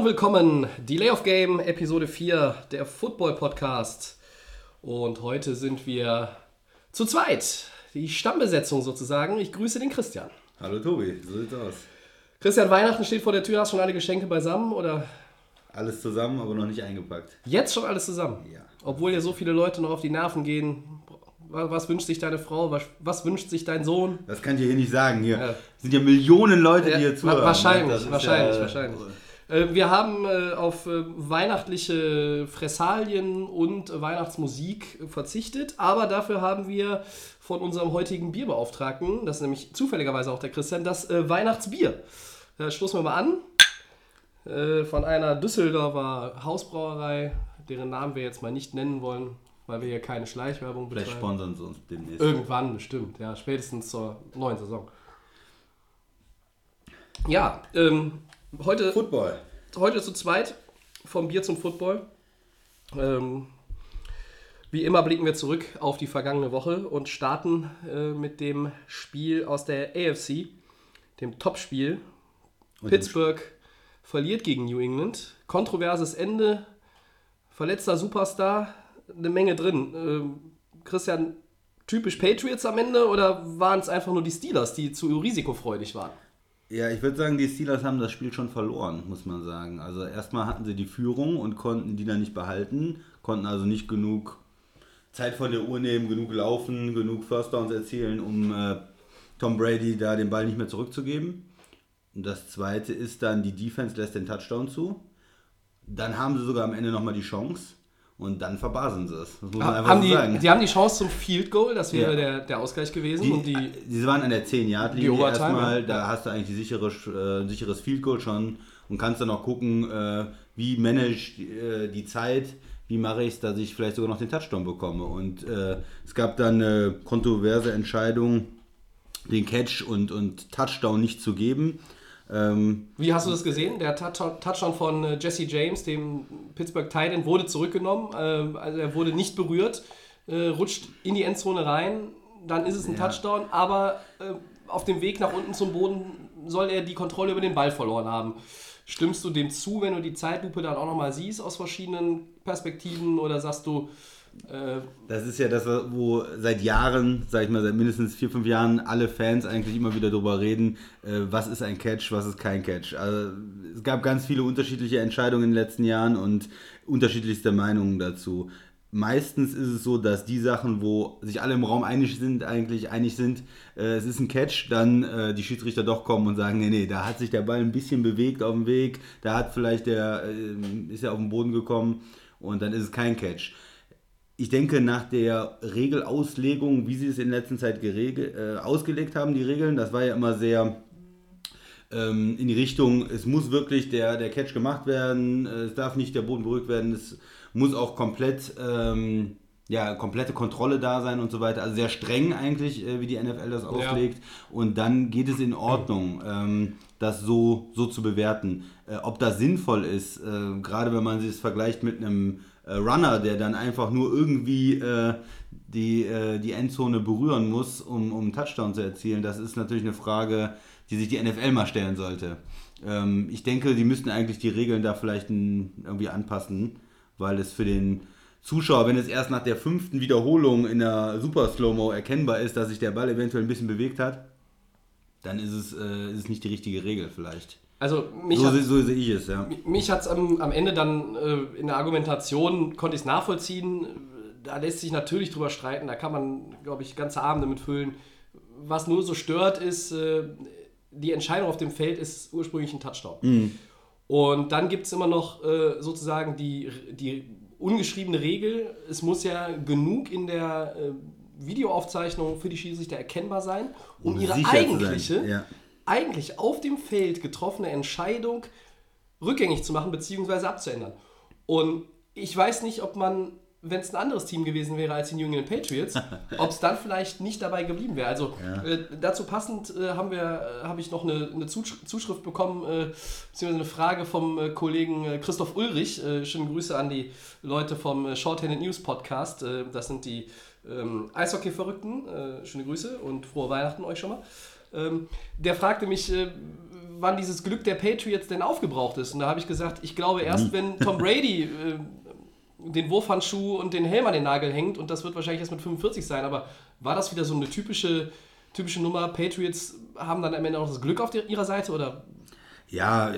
Hallo willkommen, Delay of Game, Episode 4, der Football Podcast. Und heute sind wir zu zweit, die Stammbesetzung sozusagen. Ich grüße den Christian. Hallo Tobi, so sieht's aus. Christian, Weihnachten steht vor der Tür, hast schon alle Geschenke beisammen oder Alles zusammen, aber noch nicht eingepackt. jetzt schon alles zusammen? Ja. Obwohl dir so viele Leute noch auf die Nerven gehen. Was wünscht sich deine Frau? Was, was wünscht sich dein Sohn? Das kann ich hier nicht sagen. Hier Ja. sind ja Millionen Leute, die hier zuhören. wahrscheinlich, wahrscheinlich, ja, wahrscheinlich. Äh, Wir haben äh, auf äh, weihnachtliche Fressalien und Weihnachtsmusik verzichtet, aber dafür haben wir von unserem heutigen Bierbeauftragten, das ist nämlich zufälligerweise auch der Christian, das Weihnachtsbier. Da stoßen wir mal an. Von einer Düsseldorfer Hausbrauerei, deren Namen wir jetzt mal nicht nennen wollen, weil wir hier keine Schleichwerbung Vielleicht betreiben. sponsern sie uns demnächst. Irgendwann bestimmt, ja, spätestens zur neuen Saison. Ja, ähm, heute, Football. heute zu zweit, vom Bier zum Football. Ähm, wie immer blicken wir zurück auf die vergangene Woche und starten äh, mit dem Spiel aus der AFC, dem Topspiel. Pittsburgh verliert gegen New England. Kontroverses Ende, verletzter Superstar, eine Menge drin. Ähm, Christian, typisch Patriots am Ende oder waren es einfach nur die Steelers, die zu risikofreudig waren? Ja, ich würde sagen, die Steelers haben das Spiel schon verloren, muss man sagen. Also erstmal hatten sie die Führung und konnten die dann nicht behalten, konnten also nicht genug Zeit von der Uhr nehmen, genug laufen, genug First Downs erzielen, um äh, Tom Brady da den Ball nicht mehr zurückzugeben. Und das zweite ist dann, die Defense lässt den Touchdown zu. Dann haben sie sogar am Ende nochmal die Chance und dann verbasen sie es. Das muss man einfach haben so die, sagen. die haben die Chance zum Field Goal, das wäre Ja. der, der Ausgleich gewesen. Die, und die, die waren an der 10-Yard-Linie Die Overtime, erstmal. ja. Da hast du eigentlich die sichere, äh, sicheres Field Goal schon und kannst dann auch gucken, äh, wie manage äh, die Zeit, wie mache ich es, dass ich vielleicht sogar noch den Touchdown bekomme. Und äh, es gab dann eine kontroverse Entscheidung, den Catch und, und Touchdown nicht zu geben. Ähm, wie hast du das gesehen? Der Touchdown von äh, Jesse James, dem Pittsburgh Titan, wurde zurückgenommen. Ähm, also er wurde nicht berührt, äh, rutscht in die Endzone rein. Dann ist es ein Ja. Touchdown, aber äh, auf dem Weg nach unten zum Boden soll er die Kontrolle über den Ball verloren haben. Stimmst du dem zu, wenn du die Zeitlupe dann auch nochmal siehst aus verschiedenen Perspektiven oder sagst du, äh, Das ist ja das, wo seit Jahren, sag ich mal, seit mindestens vier, fünf Jahren alle Fans eigentlich immer wieder darüber reden, äh, was ist ein Catch, was ist kein Catch. Also, es gab ganz viele unterschiedliche Entscheidungen in den letzten Jahren und unterschiedlichste Meinungen dazu. Meistens ist es so, dass die Sachen, wo sich alle im Raum einig sind, eigentlich einig sind, äh, es ist ein Catch, dann äh, die Schiedsrichter doch kommen und sagen, nee, nee, da hat sich der Ball ein bisschen bewegt auf dem Weg, da hat vielleicht der, äh, ist er auf den Boden gekommen und dann ist es kein Catch ich denke, nach der Regelauslegung, wie sie es in letzter Zeit äh, ausgelegt haben, die Regeln, das war ja immer sehr ähm, in die Richtung, es muss wirklich der, der Catch gemacht werden, äh, es darf nicht der Boden berührt werden, es muss auch komplett, ähm, ja, komplette Kontrolle da sein und so weiter. Also sehr streng eigentlich, äh, wie die NFL das auslegt. Und dann geht es in Ordnung, ähm, das so, so zu bewerten. Äh, ob das sinnvoll ist, äh, gerade wenn man es vergleicht mit einem äh, Runner, der dann einfach nur irgendwie äh, die, äh, die Endzone berühren muss, um, um einen Touchdown zu erzielen, das ist natürlich eine Frage, die sich die NFL mal stellen sollte. Ähm, ich denke, die müssten eigentlich die Regeln da vielleicht ein, irgendwie anpassen, weil es für den Zuschauer, wenn es erst nach der fünften Wiederholung in der Super Slow-Mo erkennbar ist, dass sich der Ball eventuell ein bisschen bewegt hat, dann ist es, äh, ist es nicht die richtige Regel vielleicht. Also mich So, hat, so sehe ich es, ja. Mich hat es am, am Ende dann äh, in der Argumentation, konnte ich es nachvollziehen. Da lässt sich natürlich drüber streiten, da kann man, glaube ich, ganze Abende mit füllen. Was nur so stört, ist, äh, die Entscheidung auf dem Feld ist ursprünglich ein Touchdown. Und dann gibt es immer noch äh, sozusagen die, die ungeschriebene Regel, es muss ja genug in der äh, Videoaufzeichnung für die Schiedsrichter erkennbar sein, um, Um ihre zu sein, eigentliche, ja. Eigentlich auf dem Feld getroffene Entscheidung rückgängig zu machen bzw. abzuändern. Und ich weiß nicht, ob man, wenn es ein anderes Team gewesen wäre als die New England Patriots, ob es dann vielleicht nicht dabei geblieben wäre. Also Ja. äh, dazu passend äh, haben wir, äh, habe ich noch eine, eine Zusch Zuschrift bekommen, äh, beziehungsweise eine Frage vom äh, Kollegen äh, Christoph Ulrich. Äh, schöne Grüße an die Leute vom Shorthanded News Podcast. Das sind die ähm, Eishockey-Verrückten, schöne Grüße und frohe Weihnachten euch schon mal. Ähm, der fragte mich, äh, wann dieses Glück der Patriots denn aufgebraucht ist. Und da habe ich gesagt, ich glaube erst, wenn Tom Brady äh, den Wurfhandschuh und den Helm an den Nagel hängt und das wird wahrscheinlich erst mit 45 sein, aber war das wieder so eine typische, typische Nummer? Patriots haben dann am Ende auch das Glück auf der, ihrer Seite oder Ja,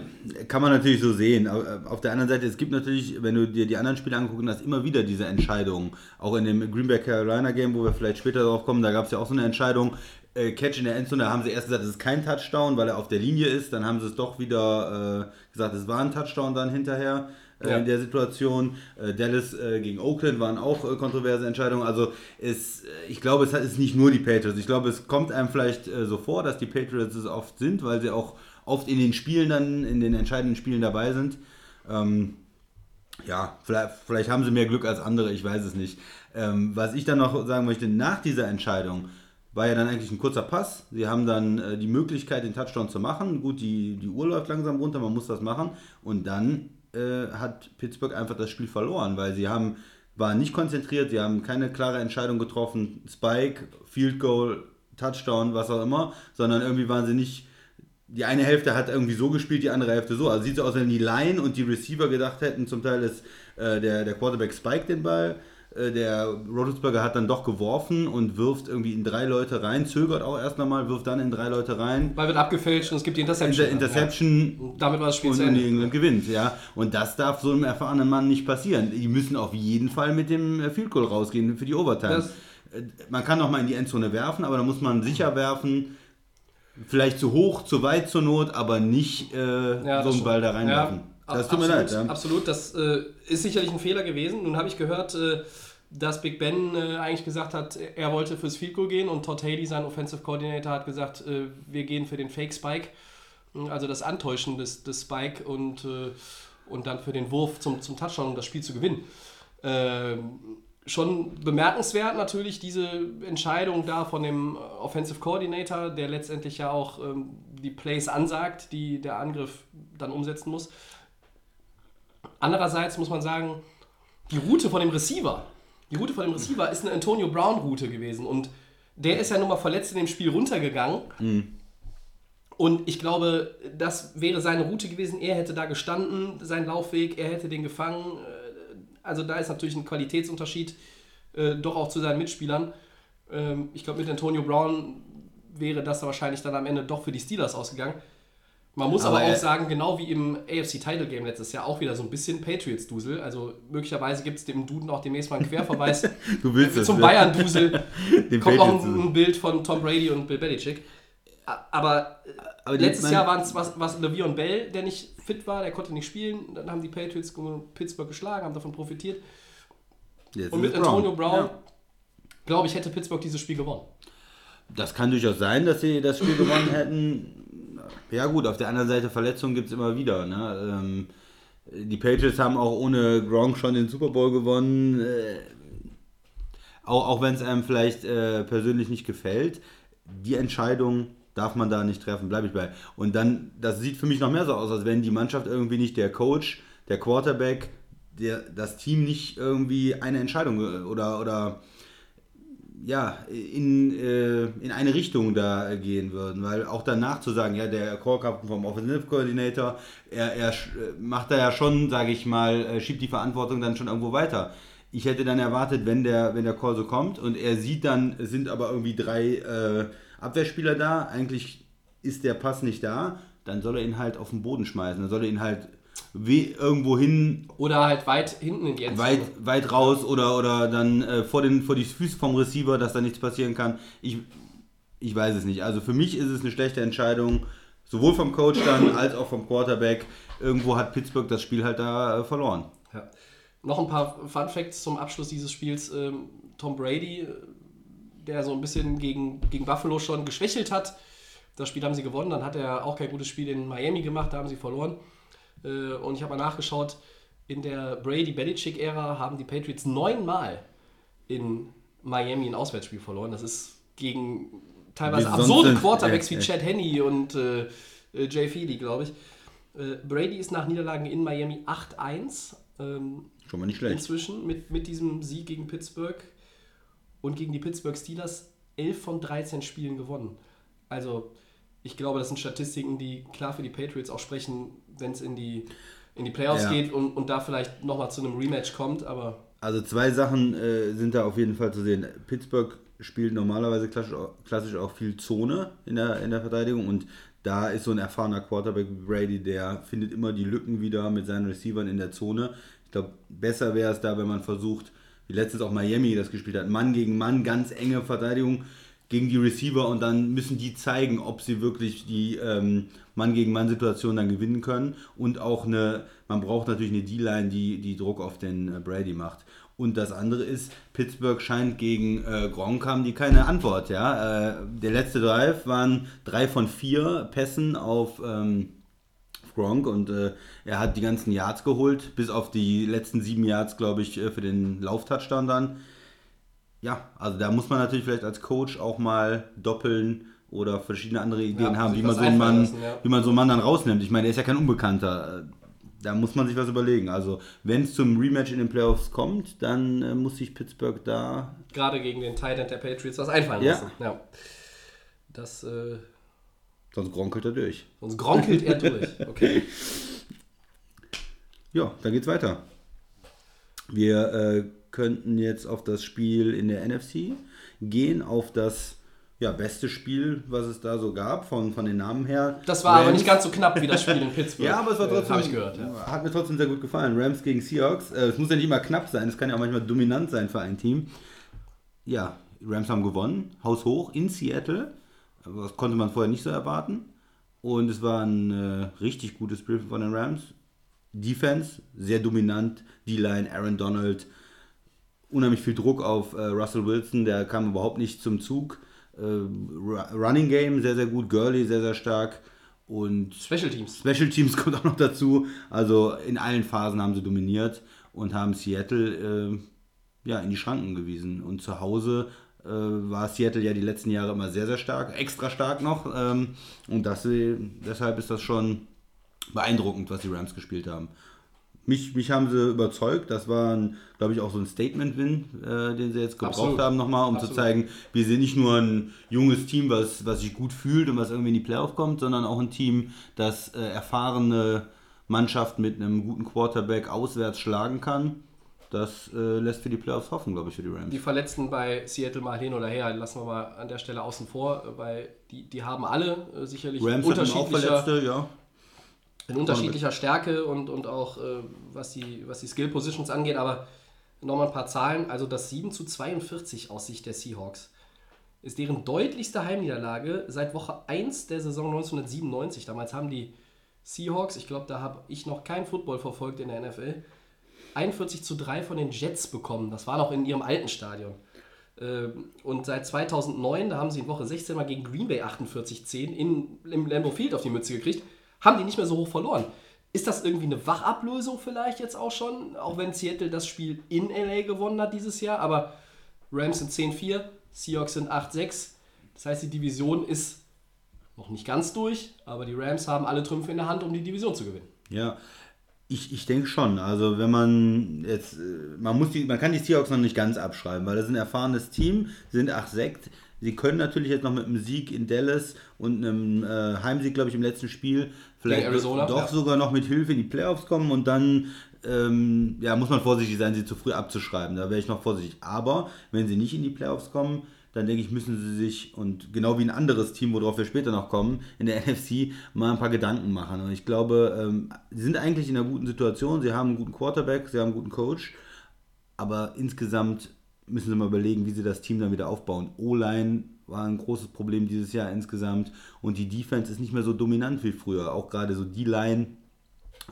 kann man natürlich so sehen. Au- Auf der anderen Seite, es gibt natürlich, wenn du dir die anderen Spiele angucken hast, immer wieder diese Entscheidungen. Auch in dem Green Bay Carolina Game, wo wir vielleicht später drauf kommen, da gab es ja auch so eine Entscheidung. Äh, Catch in der Endzone, da haben sie erst gesagt, es ist kein Touchdown, weil er auf der Linie ist. Dann haben sie es doch wieder äh, gesagt, es war ein Touchdown dann hinterher äh, Ja. in der Situation. Äh, Dallas äh, gegen Oakland waren auch kontroverse Entscheidungen. Also es, ich glaube, es ist nicht nur die Patriots. Ich glaube, es kommt einem vielleicht so vor, dass die Patriots es oft sind, weil sie auch oft in den Spielen dann, in den entscheidenden Spielen dabei sind. Ähm, ja, vielleicht, vielleicht haben sie mehr Glück als andere, ich weiß es nicht. Ähm, was ich dann noch sagen möchte, nach dieser Entscheidung war ja dann eigentlich ein kurzer Pass. Sie haben dann äh, die Möglichkeit, den Touchdown zu machen. Gut, die, die Uhr läuft langsam runter, man muss das machen. Und dann äh, hat Pittsburgh einfach das Spiel verloren, weil sie haben, waren nicht konzentriert, sie haben keine klare Entscheidung getroffen. Spike, Field Goal, Touchdown, was auch immer, sondern irgendwie waren sie nicht die eine Hälfte hat irgendwie so gespielt, die andere Hälfte so. Also sieht so aus, wenn die Line und die Receiver gedacht hätten, zum Teil ist äh, der, der Quarterback spiked den Ball, der Rotelsberger hat dann doch geworfen und wirft irgendwie in drei Leute rein, zögert auch erst nochmal, wirft dann in drei Leute rein. Ball wird abgefälscht und es gibt die Interception. Inter Interception Ja. Und damit war das Spiel und zu Ende. England gewinnt, ja. Und das darf so einem erfahrenen Mann nicht passieren. Die müssen auf jeden Fall mit dem äh, Field Goal rausgehen für die Overtime. Das- Äh, man kann noch mal in die Endzone werfen, aber da muss man sicher werfen. Vielleicht zu hoch, zu weit zur Not, aber nicht äh, Ja, so einen Ball da reinwerfen. Ja, das tut mir absolut, leid. Ja. Absolut, das äh, ist sicherlich ein Fehler gewesen. Nun habe ich gehört, äh, dass Big Ben äh, eigentlich gesagt hat, er wollte fürs Field Goal gehen und Todd Haley, sein Offensive Coordinator, hat gesagt, äh, wir gehen für den Fake Spike, also das Antäuschen des, des Spike und, äh, und dann für den Wurf zum, zum Touchdown, um das Spiel zu gewinnen. Ähm, schon bemerkenswert natürlich diese Entscheidung da von dem Offensive Coordinator, der letztendlich ja auch ähm, die Plays ansagt, die der Angriff dann umsetzen muss. Andererseits muss man sagen, die Route von dem Receiver, die Route von dem Receiver ist eine Antonio Brown Route gewesen und der ist ja nun mal verletzt in dem Spiel runtergegangen. Und ich glaube, das wäre seine Route gewesen. Er hätte da gestanden, sein Laufweg, er hätte den gefangen. Äh, Also da ist natürlich ein Qualitätsunterschied äh, doch auch zu seinen Mitspielern. Ähm, ich glaube, mit Antonio Brown wäre das wahrscheinlich dann am Ende doch für die Steelers ausgegangen. Man muss aber, Aber auch er- sagen, genau wie im AFC Title Game letztes Jahr auch wieder so ein bisschen Patriots-Dusel. Also möglicherweise gibt es dem Duden auch demnächst mal einen Querverweis Du willst zum? Bayern-Dusel. Kommt noch ein, Bild von Tom Brady und Bill Belichick. Aber, äh, Aber letztes Jahr waren es was, was Le'Veon Bell, der nicht fit war, der konnte nicht spielen. Dann haben die Patriots Pittsburgh geschlagen, haben davon profitiert. Jetzt Und mit Antonio Brown, Ja. glaube ich, hätte Pittsburgh dieses Spiel gewonnen. Das kann durchaus sein, dass sie das Spiel gewonnen hätten. Ja gut, auf der anderen Seite Verletzungen gibt es immer wieder. Ne? Ähm, die Patriots haben auch ohne Gronk schon den Super Bowl gewonnen. Äh, auch auch wenn es einem vielleicht äh, persönlich nicht gefällt, die Entscheidung darf man da nicht treffen, bleibe ich bei. Und dann, das sieht für mich noch mehr so aus, als wenn die Mannschaft irgendwie nicht der Coach, der Quarterback, der, das Team nicht irgendwie eine Entscheidung äh, oder, oder ja, in, äh, in eine Richtung da gehen würden. Weil auch danach zu sagen, ja, der Core Captain vom Offensive Coordinator, er, er äh, macht da ja schon, sage ich mal, äh, schiebt die Verantwortung dann schon irgendwo weiter. Ich hätte dann erwartet, wenn der, wenn der Call so kommt und er sieht dann, es sind aber irgendwie drei äh, Abwehrspieler da, eigentlich ist der Pass nicht da, dann soll er ihn halt auf den Boden schmeißen. Dann soll er ihn halt irgendwo hin Oder halt weit hinten in die Endzone. weit, weit raus oder, oder dann äh, vor, den, vor die Füße vom Receiver, dass da nichts passieren kann. Ich, ich weiß es nicht. Also für mich ist es eine schlechte Entscheidung, sowohl vom Coach dann als auch vom Quarterback. Irgendwo hat Pittsburgh das Spiel halt da äh, verloren. Ja. Noch ein paar Fun Facts zum Abschluss dieses Spiels. Ähm, Tom Brady, der so ein bisschen gegen, gegen Buffalo schon geschwächelt hat. Das Spiel haben sie gewonnen, dann hat er auch kein gutes Spiel in Miami gemacht, da haben sie verloren. Äh, und ich habe mal nachgeschaut, in der Brady-Belichick-Ära haben die Patriots neunmal in Miami ein Auswärtsspiel verloren. Das ist gegen teilweise sonst absurde Quarterbacks ja, wie. Chad Henney und äh, äh, Jay Feely, glaube ich. Äh, Brady ist nach Niederlagen in Miami 8-1. Ähm, Schon mal nicht schlecht. inzwischen mit, mit diesem Sieg gegen Pittsburgh. und gegen die Pittsburgh Steelers 11 von 13 Spielen gewonnen. Also ich glaube, das sind Statistiken, die klar für die Patriots auch sprechen, wenn es in die, in die Playoffs Ja. geht und, und da vielleicht nochmal zu einem Rematch kommt, aber Also zwei Sachen äh, sind da auf jeden Fall zu sehen. Pittsburgh spielt normalerweise klassisch, klassisch auch viel Zone in der, in der Verteidigung und da ist so ein erfahrener Quarterback wie Brady, der findet immer die Lücken wieder mit seinen Receivern in der Zone. Ich glaube, besser wäre es da, wenn man versucht, wie letztens auch Miami das gespielt hat, Mann gegen Mann, ganz enge Verteidigung gegen die Receiver und dann müssen die zeigen, ob sie wirklich die ähm, Mann gegen Mann Situation dann gewinnen können und auch eine, man braucht natürlich eine D-Line, die, die Druck auf den äh, Brady macht. Und das andere ist, Pittsburgh scheint gegen äh, Gronk haben die keine Antwort. Ja? Äh, der letzte Drive waren drei von vier Pässen auf ähm, Gronk und äh, er hat die ganzen Yards geholt, bis auf die letzten sieben Yards, glaube ich, äh, für den Lauftouchdown dann. Ja, also da muss man natürlich vielleicht als Coach auch mal doppeln oder verschiedene andere Ideen Ja, haben, wie man, so einen Mann, lassen, ja. wie man so einen Mann dann rausnimmt. Ich meine, der ist ja kein Unbekannter. Da muss man sich was überlegen. Also, wenn es zum Rematch in den Playoffs kommt, dann äh, muss sich Pittsburgh da. gerade gegen den Titan der Patriots was einfallen Ja. lassen. Ja. Das, äh, Sonst gronkelt er durch. sonst gronkelt er durch. Okay. Ja, dann geht's weiter. Wir äh, könnten jetzt auf das Spiel in der NFC gehen, auf das ja, beste Spiel, was es da so gab, von, von den Namen her. Das war aber Rams- nicht ganz so knapp wie das Spiel in Pittsburgh. Ja, aber es war Äh, trotzdem. Ich gehört, ja. Hat mir trotzdem sehr gut gefallen. Rams gegen Seahawks. Äh, es muss ja nicht immer knapp sein, es kann ja auch manchmal dominant sein für ein Team. Ja, Rams haben gewonnen, haushoch in Seattle. Aber Das konnte man vorher nicht so erwarten. Und es war ein äh, richtig gutes Spiel von den Rams. Defense, sehr dominant. D-Line, Aaron Donald, unheimlich viel Druck auf äh, Russell Wilson, der kam überhaupt nicht zum Zug. Äh, Ru- Running Game sehr, sehr gut. Gurley sehr, sehr stark. Und Special Teams. Special Teams kommt auch noch dazu. Also in allen Phasen haben sie dominiert und haben Seattle äh, ja, in die Schranken gewiesen. Und zu Hause äh, war Seattle ja die letzten Jahre immer sehr, sehr stark, extra stark noch. Ähm, und das, äh, deshalb ist das schon beeindruckend, was die Rams gespielt haben. Mich, mich haben sie überzeugt. Das war, glaube ich, auch so ein Statement-Win, äh, den sie jetzt gebraucht Absolut. haben nochmal, um zu Absolut. zeigen, wir sind nicht nur ein junges Team, was, was sich gut fühlt und was irgendwie in die Playoff kommt, sondern auch ein Team, das äh, erfahrene Mannschaft mit einem guten Quarterback auswärts schlagen kann. Das äh, lässt für die Playoffs hoffen, glaube ich, für die Rams. Die Verletzten bei Seattle mal hin oder her, lassen wir mal an der Stelle außen vor, äh, weil die, die haben alle äh, sicherlich Rams hatten auch Verletzte, ja. In unterschiedlicher Stärke und, und auch äh, was, die, was die Skill Positions angeht, aber nochmal ein paar Zahlen. Also das 7 zu 42 aus Sicht der Seahawks ist deren deutlichste Heimniederlage seit Woche 1 der Saison 1997. Damals haben die Seahawks, ich glaube, da habe ich noch kein Football verfolgt in der NFL, 41 zu 3 von den Jets bekommen. Das war noch in ihrem alten Stadion. Ähm, Und seit 2009, da haben sie in Woche 16 mal gegen Green Bay 48-10 in, im Lambeau Field auf die Mütze gekriegt, haben die nicht mehr so hoch verloren. Ist das irgendwie eine Wachablösung vielleicht jetzt auch schon? Auch wenn Seattle das Spiel in LA gewonnen hat dieses Jahr, aber Rams sind 10-4, Seahawks sind 8-6. Das heißt, die Division ist noch nicht ganz durch, aber die Rams haben alle Trümpfe in der Hand, um die Division zu gewinnen. Ja, ich, ich denke schon. Also wenn man jetzt, äh, man muss die, man kann die Seahawks noch nicht ganz abschreiben, weil das ist ein erfahrenes Team, sind 8-6. Sie können natürlich jetzt noch mit einem Sieg in Dallas und einem äh, Heimsieg, glaube ich, im letzten Spiel vielleicht Arizona, doch ja. sogar noch mit Hilfe in die Playoffs kommen und dann ähm, ja, muss man vorsichtig sein, sie zu früh abzuschreiben. Da wäre ich noch vorsichtig. Aber wenn sie nicht in die Playoffs kommen, dann denke ich, müssen sie sich, und genau wie ein anderes Team, worauf wir später noch kommen, in der NFC, mal ein paar Gedanken machen. Und ich glaube, ähm, sie sind eigentlich in einer guten Situation. Sie haben einen guten Quarterback, sie haben einen guten Coach. Aber insgesamt müssen sie mal überlegen, wie sie das Team dann wieder aufbauen. O-Line war ein großes Problem dieses Jahr insgesamt. Und die Defense ist nicht mehr so dominant wie früher. Auch gerade so die Line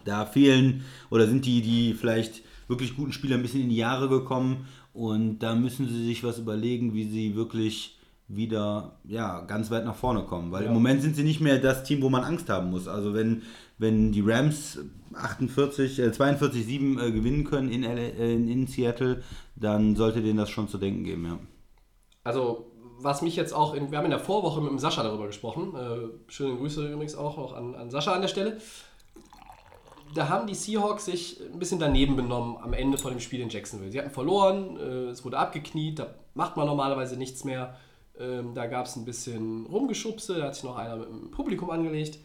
da fehlen oder sind die, die vielleicht wirklich guten Spieler ein bisschen in die Jahre gekommen und da müssen sie sich was überlegen, wie sie wirklich wieder ja, ganz weit nach vorne kommen. Weil Ja. im Moment sind sie nicht mehr das Team, wo man Angst haben muss. Also wenn, wenn die Rams 48, äh, 42-7 äh, gewinnen können in, LA, äh, in Seattle, dann sollte denen das schon zu denken geben, ja. Also, was mich jetzt auch, in, wir haben in der Vorwoche mit dem Sascha darüber gesprochen. Äh, schöne Grüße übrigens auch, auch an, an Sascha an der Stelle. da haben die Seahawks sich ein bisschen daneben benommen am Ende von dem Spiel in Jacksonville. Sie hatten verloren, äh, es wurde abgekniet, da macht man normalerweise nichts mehr. Ähm, da gab es ein bisschen Rumgeschubse, da hat sich noch einer mit dem Publikum angelegt.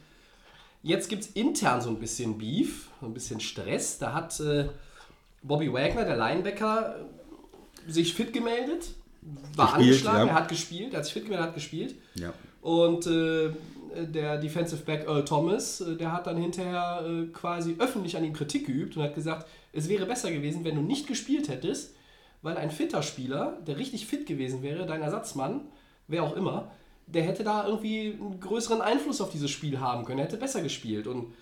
Jetzt gibt es intern so ein bisschen Beef, so ein bisschen Stress. Da hat äh, Bobby Wagner, der Linebacker, sich fit gemeldet, war Gespielt, angeschlagen, ja. er hat gespielt, er hat sich fit gemeldet, hat gespielt. Ja. Und äh, der Defensive Back Earl Thomas, äh, der hat dann hinterher äh, quasi öffentlich an ihm Kritik geübt und hat gesagt, es wäre besser gewesen, wenn du nicht gespielt hättest, weil ein fitter Spieler, der richtig fit gewesen wäre, dein Ersatzmann, wer auch immer, der hätte da irgendwie einen größeren Einfluss auf dieses Spiel haben können, er hätte besser gespielt. Und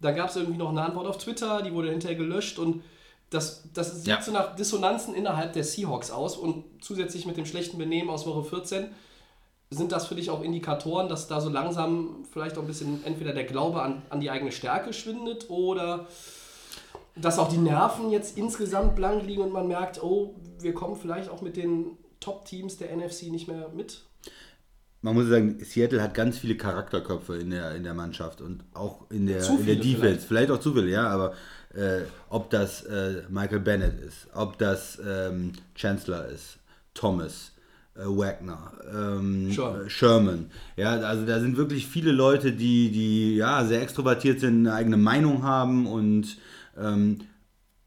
da gab es irgendwie noch eine Antwort auf Twitter, die wurde hinterher gelöscht und das, das sieht Ja. so nach Dissonanzen innerhalb der Seahawks aus und zusätzlich mit dem schlechten Benehmen aus Woche 14 sind das für dich auch Indikatoren, dass da so langsam vielleicht auch ein bisschen entweder der Glaube an, an die eigene Stärke schwindet oder dass auch die Nerven jetzt insgesamt blank liegen und man merkt, oh, wir kommen vielleicht auch mit den Top-Teams der NFC nicht mehr mit? Man muss sagen, Seattle hat ganz viele Charakterköpfe in der, in der Mannschaft und auch in der, in der Defense. vielleicht. Vielleicht. auch zu viele, ja, aber äh, ob das äh, Michael Bennett ist, ob das ähm, Chancellor ist, Thomas, äh, Wagner, ähm, Sherman. äh, Sherman. Ja, also da sind wirklich viele Leute, die, die ja, sehr extrovertiert sind, eine eigene Meinung haben und ähm,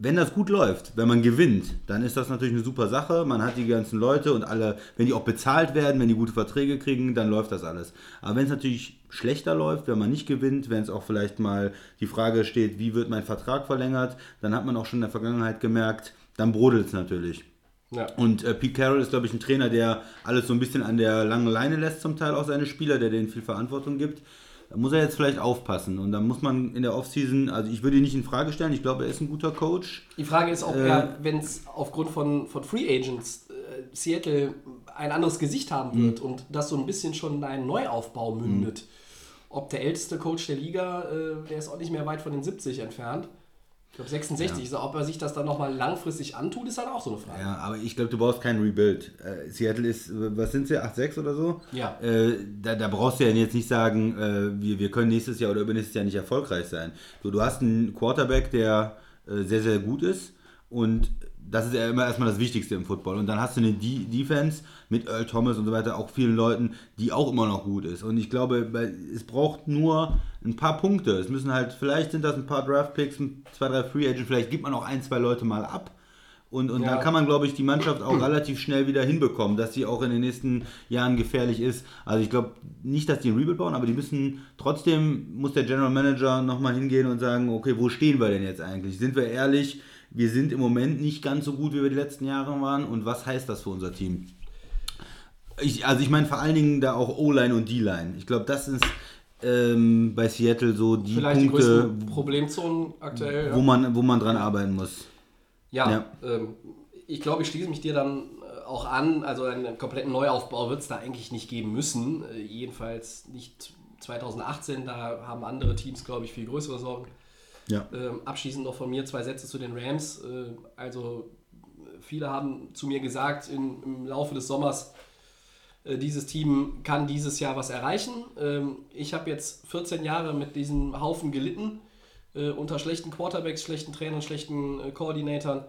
wenn das gut läuft, wenn man gewinnt, dann ist das natürlich eine super Sache. Man hat die ganzen Leute und alle, wenn die auch bezahlt werden, wenn die gute Verträge kriegen, dann läuft das alles. Aber wenn es natürlich schlechter läuft, wenn man nicht gewinnt, wenn es auch vielleicht mal die Frage steht, wie wird mein Vertrag verlängert, dann hat man auch schon in der Vergangenheit gemerkt, dann brodelt es natürlich. Ja. Und äh, Pete Carroll ist, glaube ich, ein Trainer, der alles so ein bisschen an der langen Leine lässt, zum Teil auch seine Spieler, der denen viel Verantwortung gibt. Da muss er jetzt vielleicht aufpassen. Und dann muss man in der Offseason, also ich würde ihn nicht in Frage stellen, ich glaube, er ist ein guter Coach. Die Frage ist, ob Äh, er, wenn es aufgrund von, von Free Agents äh, Seattle ein anderes Gesicht haben Mhm. wird und das so ein bisschen schon in einen Neuaufbau mündet, ob der älteste Coach der Liga, äh, der ist auch nicht mehr weit von den 70 entfernt. Glaube 66, so, ob er sich das dann nochmal langfristig antut, ist dann auch so eine Frage. Ja, aber ich glaube, du brauchst kein Rebuild. Äh, Seattle ist, was sind sie, 8-6 oder so? Ja. Äh, da, da brauchst du ja jetzt nicht sagen, äh, wir, wir können nächstes Jahr oder übernächstes Jahr nicht erfolgreich sein. Du, du hast einen Quarterback, der äh, sehr, sehr gut ist und das ist ja immer erstmal das Wichtigste im Football. Und dann hast du eine De Defense mit Earl Thomas und so weiter, auch vielen Leuten, die auch immer noch gut ist. Und ich glaube, es braucht nur ein paar Punkte. Es müssen halt, vielleicht sind das ein paar Draft-Picks, zwei, drei Free Agents, vielleicht gibt man auch ein, zwei Leute mal ab. Und, und Ja. dann kann man, glaube ich, die Mannschaft auch relativ schnell wieder hinbekommen, dass sie auch in den nächsten Jahren gefährlich ist. Also ich glaube nicht, dass die ein Rebuild bauen, aber die müssen trotzdem, muss der General Manager nochmal hingehen und sagen, okay, wo stehen wir denn jetzt eigentlich? Sind wir ehrlich, wir sind im Moment nicht ganz so gut, wie wir die letzten Jahre waren und was heißt das für unser Team? Ich, also ich meine vor allen Dingen da auch O-Line und D-Line. Ich glaube, das ist ähm, bei Seattle so die Vielleicht die Punkte, größten Problemzonen aktuell. wo ja. man, wo man dran arbeiten muss. Ja, Ja. Ähm, ich glaube, ich schließe mich dir dann äh, auch an. Also einen kompletten Neuaufbau wird es da eigentlich nicht geben müssen. Äh, jedenfalls nicht 2018. Da haben andere Teams, glaube ich, viel größere Sorgen. Ja. Ähm, abschließend noch von mir zwei Sätze zu den Rams. Äh, also viele haben zu mir gesagt in, im Laufe des Sommers, äh, dieses Team kann dieses Jahr was erreichen. Ähm, ich habe jetzt 14 Jahre mit diesem Haufen gelitten, äh, unter schlechten Quarterbacks, schlechten Trainern, schlechten äh, Koordinatoren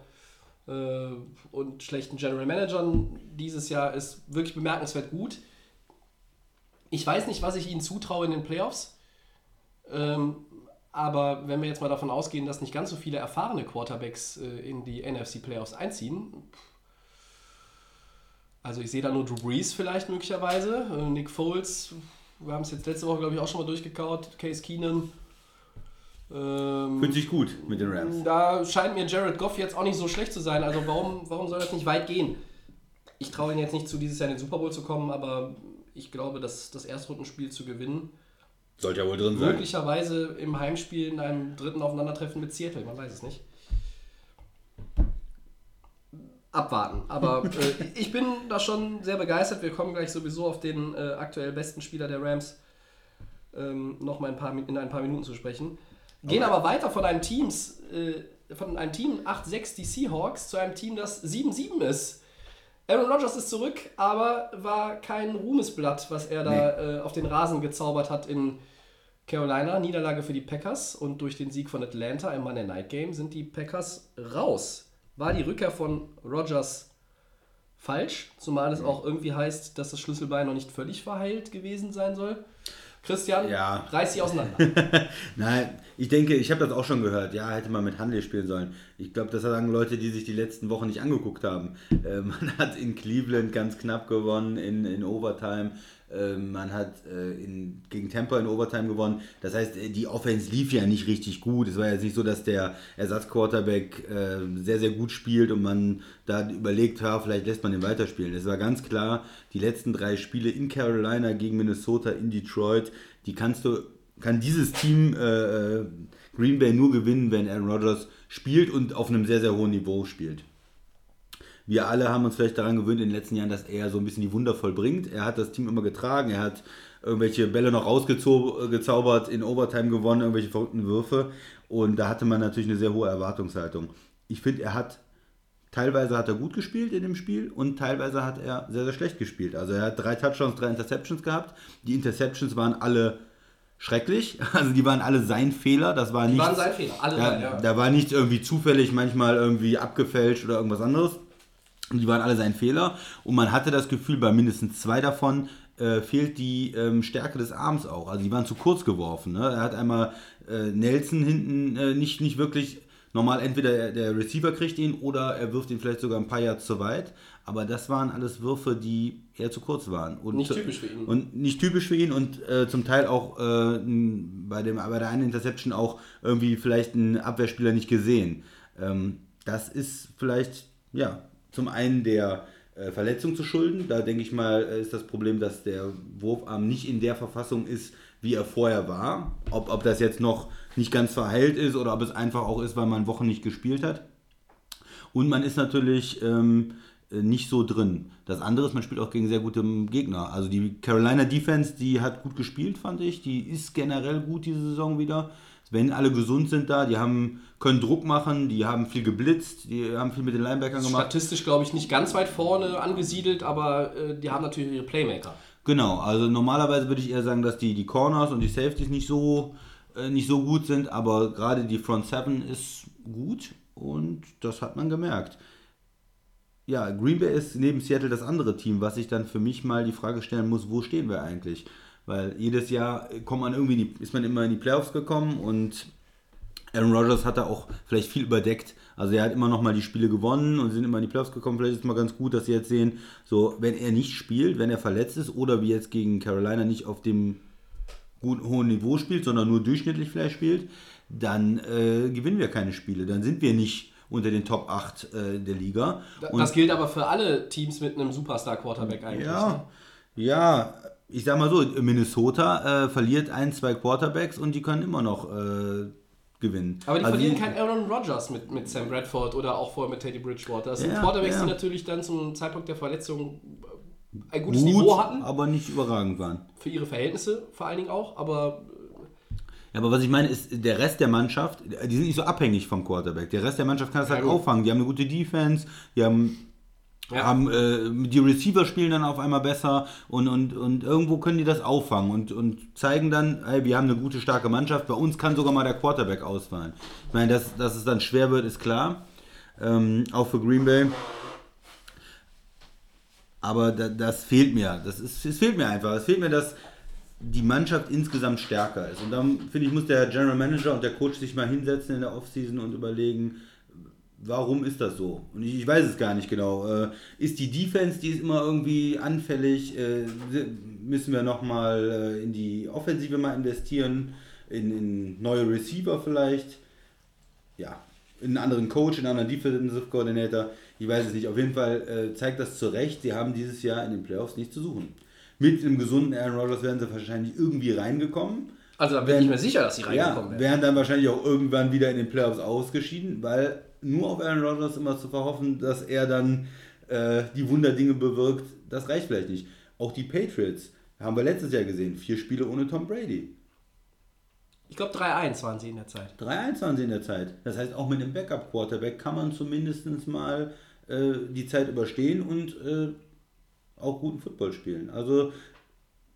äh, und schlechten General Managern. Dieses Jahr ist wirklich bemerkenswert gut. Ich weiß nicht, was ich ihnen zutraue in den Playoffs. Ähm, aber wenn wir jetzt mal davon ausgehen, dass nicht ganz so viele erfahrene Quarterbacks äh, in die NFC Playoffs einziehen, also ich sehe da nur Drew Brees vielleicht möglicherweise, äh, Nick Foles, wir haben es jetzt letzte Woche, glaube ich, auch schon mal durchgekaut, Case Keenum. Ähm, Fühlt sich gut mit den Rams. da scheint mir Jared Goff jetzt auch nicht so schlecht zu sein. Also warum, warum soll das nicht weit gehen? Ich traue ihnen jetzt nicht zu, dieses Jahr in den Super Bowl zu kommen, aber ich glaube, dass das Erstrundenspiel zu gewinnen, Sollte ja wohl drin sein. möglicherweise im Heimspiel in einem dritten Aufeinandertreffen mit Seattle, man weiß es nicht. Abwarten. Aber äh, ich bin da schon sehr begeistert. Wir kommen gleich sowieso auf den äh, aktuell besten Spieler der Rams ähm, noch mal ein paar, in ein paar Minuten zu sprechen. Gehen aber weiter von einem Teams, äh, von einem Team 8-6, die Seahawks, zu einem Team, das 7-7 ist. Aaron Rodgers ist zurück, aber war kein Ruhmesblatt, was er da äh, auf den Rasen gezaubert hat in Carolina, Niederlage für die Packers und durch den Sieg von Atlanta im Monday Night Game sind die Packers raus. War die Rückkehr von Rodgers falsch, zumal es auch irgendwie heißt, dass das Schlüsselbein noch nicht völlig verheilt gewesen sein soll. Christian, Ja. reiß sie auseinander. Nein, ich denke, ich habe das auch schon gehört. Ja, hätte man mit Handel spielen sollen. Ich glaube, das sagen Leute, die sich die letzten Wochen nicht angeguckt haben. Äh, man hat in Cleveland ganz knapp gewonnen, in, in Overtime. Äh, man hat äh, in, gegen Tampa in Overtime gewonnen. Das heißt, äh, die Offense lief ja nicht richtig gut. Es war jetzt nicht so, dass der Ersatzquarterback äh, sehr, sehr gut spielt und man da überlegt, ja, vielleicht lässt man ihn weiterspielen. Es war ganz klar, die letzten drei Spiele in Carolina gegen Minnesota, in Detroit, die kannst du, kann dieses Team äh, äh, Green Bay nur gewinnen, wenn Aaron Rodgers spielt und auf einem sehr, sehr hohen Niveau spielt. Wir alle haben uns vielleicht daran gewöhnt in den letzten Jahren, dass er so ein bisschen die Wunder vollbringt. Er hat das Team immer getragen, er hat irgendwelche Bälle noch rausgezaubert, in Overtime gewonnen, irgendwelche verrückten Würfe. Und da hatte man natürlich eine sehr hohe Erwartungshaltung. Ich finde, er hat teilweise hat er gut gespielt in dem Spiel und teilweise hat er sehr, sehr schlecht gespielt. Also er hat drei Touchdowns, drei Interceptions gehabt. Die Interceptions waren alle schrecklich. Also die waren alle sein Fehler. Das war Die nichts, waren sein Fehler, alle ja, drei, ja. Da war nichts irgendwie zufällig, manchmal irgendwie abgefälscht oder irgendwas anderes. Die waren alle sein Fehler. Und man hatte das Gefühl, bei mindestens zwei davon äh, fehlt die ähm, Stärke des Arms auch. Also die waren zu kurz geworfen. Ne? Er hat einmal äh, Nelson hinten äh, nicht, nicht wirklich normal, entweder der, Receiver kriegt ihn oder er wirft ihn vielleicht sogar ein paar Yards zu weit. Aber das waren alles Würfe, die eher zu kurz waren. Und, Nicht typisch für ihn. Und nicht typisch für ihn und äh, zum Teil auch äh, bei, dem, bei der einen Interception auch irgendwie vielleicht ein Abwehrspieler nicht gesehen. Ähm, das ist vielleicht, ja, zum einen der äh, Verletzung zu schulden. Da denke ich mal, äh, ist das Problem, dass der Wurfarm nicht in der Verfassung ist, wie er vorher war. Ob, ob das jetzt noch nicht ganz verheilt ist oder ob es einfach auch ist, weil man Wochen nicht gespielt hat. Und man ist natürlich ähm, äh, nicht so drin. Das andere ist, man spielt auch gegen sehr gute Gegner. Also die Carolina Defense, die hat gut gespielt, fand ich. Die ist generell gut diese Saison wieder. Wenn alle gesund sind da, die haben, können Druck machen, die haben viel geblitzt, die haben viel mit den Linebackern gemacht. Statistisch, glaube ich, nicht ganz weit vorne angesiedelt, aber äh, die haben natürlich ihre Playmaker. Genau, also normalerweise würde ich eher sagen, dass die, die Corners und die Safeties nicht so, äh, nicht so gut sind, aber gerade die Front Seven ist gut und das hat man gemerkt. Ja, Green Bay ist neben Seattle das andere Team, was ich dann für mich mal die Frage stellen muss, wo stehen wir eigentlich? Weil jedes Jahr kommt man irgendwie, in die, ist man immer in die Playoffs gekommen und Aaron Rodgers hat da auch vielleicht viel überdeckt. Also er hat immer noch mal die Spiele gewonnen und sind immer in die Playoffs gekommen. Vielleicht ist es mal ganz gut, dass sie jetzt sehen, so wenn er nicht spielt, wenn er verletzt ist oder wie jetzt gegen Carolina nicht auf dem guten hohen Niveau spielt, sondern nur durchschnittlich vielleicht spielt, dann äh, gewinnen wir keine Spiele. Dann sind wir nicht unter den Top 8 äh, der Liga. Und- das gilt aber für alle Teams mit einem Superstar-Quarterback eigentlich. ne? ja, ja, ich sag mal so, Minnesota äh, verliert ein, zwei Quarterbacks und die können immer noch äh, gewinnen. Aber die Also verlieren kein Aaron Rodgers mit, mit Sam Bradford oder auch vorher mit Teddy Bridgewater. Das sind Ja, Quarterbacks, ja. die natürlich dann zum Zeitpunkt der Verletzung ein gutes gut, Niveau hatten. aber nicht überragend waren. Für ihre Verhältnisse vor allen Dingen auch. Aber Ja, aber was ich meine ist, der Rest der Mannschaft, die sind nicht so abhängig vom Quarterback. Der Rest der Mannschaft kann das Ja, halt gut. auffangen. Die haben eine gute Defense, die haben, Ja. haben äh, die Receiver spielen dann auf einmal besser und, und, und irgendwo können die das auffangen und, und zeigen dann, hey, wir haben eine gute, starke Mannschaft. Bei uns kann sogar mal der Quarterback ausfallen. Ich meine, dass, dass es dann schwer wird, ist klar. Ähm, auch für Green Bay. Aber da, das fehlt mir. Das ist, es fehlt mir einfach. Es fehlt mir, dass die Mannschaft insgesamt stärker ist. Und dann finde ich, muss der General Manager und der Coach sich mal hinsetzen in der Offseason und überlegen, warum ist das so? Und ich, ich weiß es gar nicht genau. Äh, ist die Defense, die ist immer irgendwie anfällig? Äh, müssen wir nochmal äh, in die Offensive mal investieren? In, in neue Receiver vielleicht? Ja, in einen anderen Coach, in einen anderen Defensive Coordinator. Ich weiß es nicht. Auf jeden Fall äh, zeigt das zu Recht, sie haben dieses Jahr in den Playoffs nichts zu suchen. Mit einem gesunden Aaron Rodgers wären sie wahrscheinlich irgendwie reingekommen. also da bin ich mir sicher, dass sie reingekommen Ja, wären. wären dann wahrscheinlich auch irgendwann wieder in den Playoffs ausgeschieden, weil nur auf Aaron Rodgers immer zu verhoffen, dass er dann äh, die Wunderdinge bewirkt, das reicht vielleicht nicht. Auch die Patriots haben wir letztes Jahr gesehen, vier Spiele ohne Tom Brady. Ich glaube 3-1 waren sie in der Zeit. 3-1 waren sie in der Zeit. Das heißt, auch mit einem Backup-Quarterback kann man zumindest mal äh, die Zeit überstehen und äh, auch guten Football spielen. Also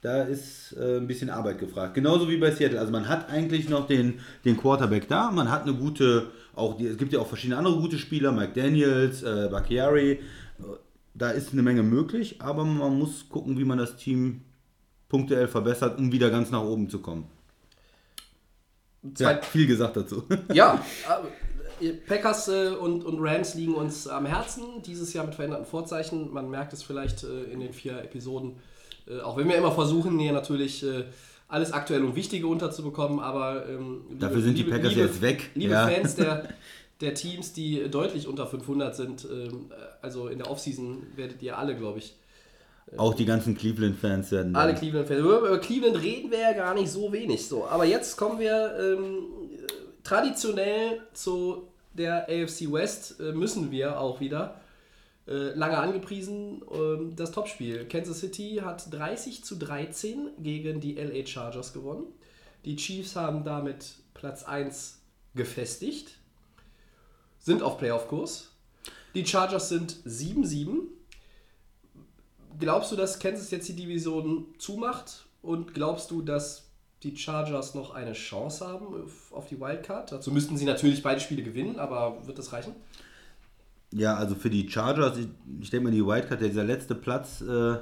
da ist äh, ein bisschen Arbeit gefragt. Genauso wie bei Seattle. Also man hat eigentlich noch den, den Quarterback da, man hat eine gute, auch die, es gibt ja auch verschiedene andere gute Spieler, Mike Daniels, äh, Bacchiari. Da ist eine Menge möglich, aber man muss gucken, wie man das Team punktuell verbessert, um wieder ganz nach oben zu kommen. Zwei, Ja, viel gesagt dazu. Ja, äh, Packers äh, und, und Rams liegen uns am Herzen. Dieses Jahr mit veränderten Vorzeichen. Man merkt es vielleicht äh, in den vier Episoden. Äh, auch wenn wir immer versuchen, hier natürlich äh, alles aktuell und Wichtige unterzubekommen. Aber ähm, liebe- Dafür sind die liebe- Packers liebe, jetzt weg. Liebe Ja. Fans der, der Teams, die deutlich unter 500 sind, ähm, also in der Offseason werdet ihr alle, glaube ich, Auch die ganzen Cleveland-Fans werden. alle Cleveland-Fans. Über, über Cleveland reden wir ja gar nicht so wenig. So, aber jetzt kommen wir ähm, traditionell zu der AFC West. Äh, müssen wir auch wieder. Äh, lange angepriesen, ähm, das Topspiel. Kansas City hat 30 zu 13 gegen die LA Chargers gewonnen. Die Chiefs haben damit Platz 1 gefestigt, sind auf Playoff-Kurs. Die Chargers sind 7-7. Glaubst du, dass Kansas jetzt die Division zumacht? Und glaubst du, dass die Chargers noch eine Chance haben auf die Wildcard? Dazu müssten sie natürlich beide Spiele gewinnen, aber wird das reichen? Ja, also für die Chargers, ich, ich denke mal, die Wildcard, dieser letzte Platz äh,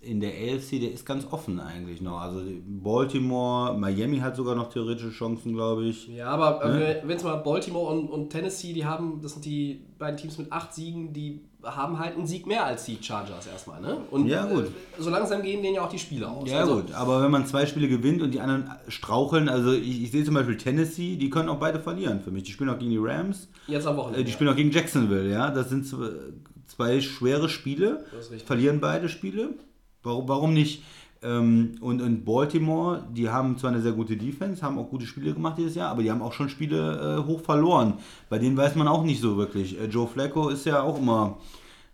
in der AFC, der ist ganz offen eigentlich noch. Also Baltimore, Miami hat sogar noch theoretische Chancen, glaube ich. Ja, aber äh, wenn es mal Baltimore und, und Tennessee, die haben, das sind die beiden Teams mit acht Siegen, die haben halt einen Sieg mehr als die Chargers erstmal, ne? Und Ja, gut. Äh, so langsam gehen denen ja auch die Spiele aus. Ja Also, gut, aber wenn man zwei Spiele gewinnt und die anderen straucheln, also ich, ich sehe zum Beispiel Tennessee, die können auch beide verlieren für mich. Die spielen auch gegen die Rams, Jetzt am äh, Wochenende. die spielen auch gegen Jacksonville, ja. Das sind zwei, zwei schwere Spiele, Das ist richtig. verlieren beide Spiele. Warum, warum nicht? Ähm, und, und Baltimore, die haben zwar eine sehr gute Defense, haben auch gute Spiele gemacht dieses Jahr, aber die haben auch schon Spiele äh, hoch verloren. Bei denen weiß man auch nicht so wirklich. Äh, Joe Flacco ist ja auch immer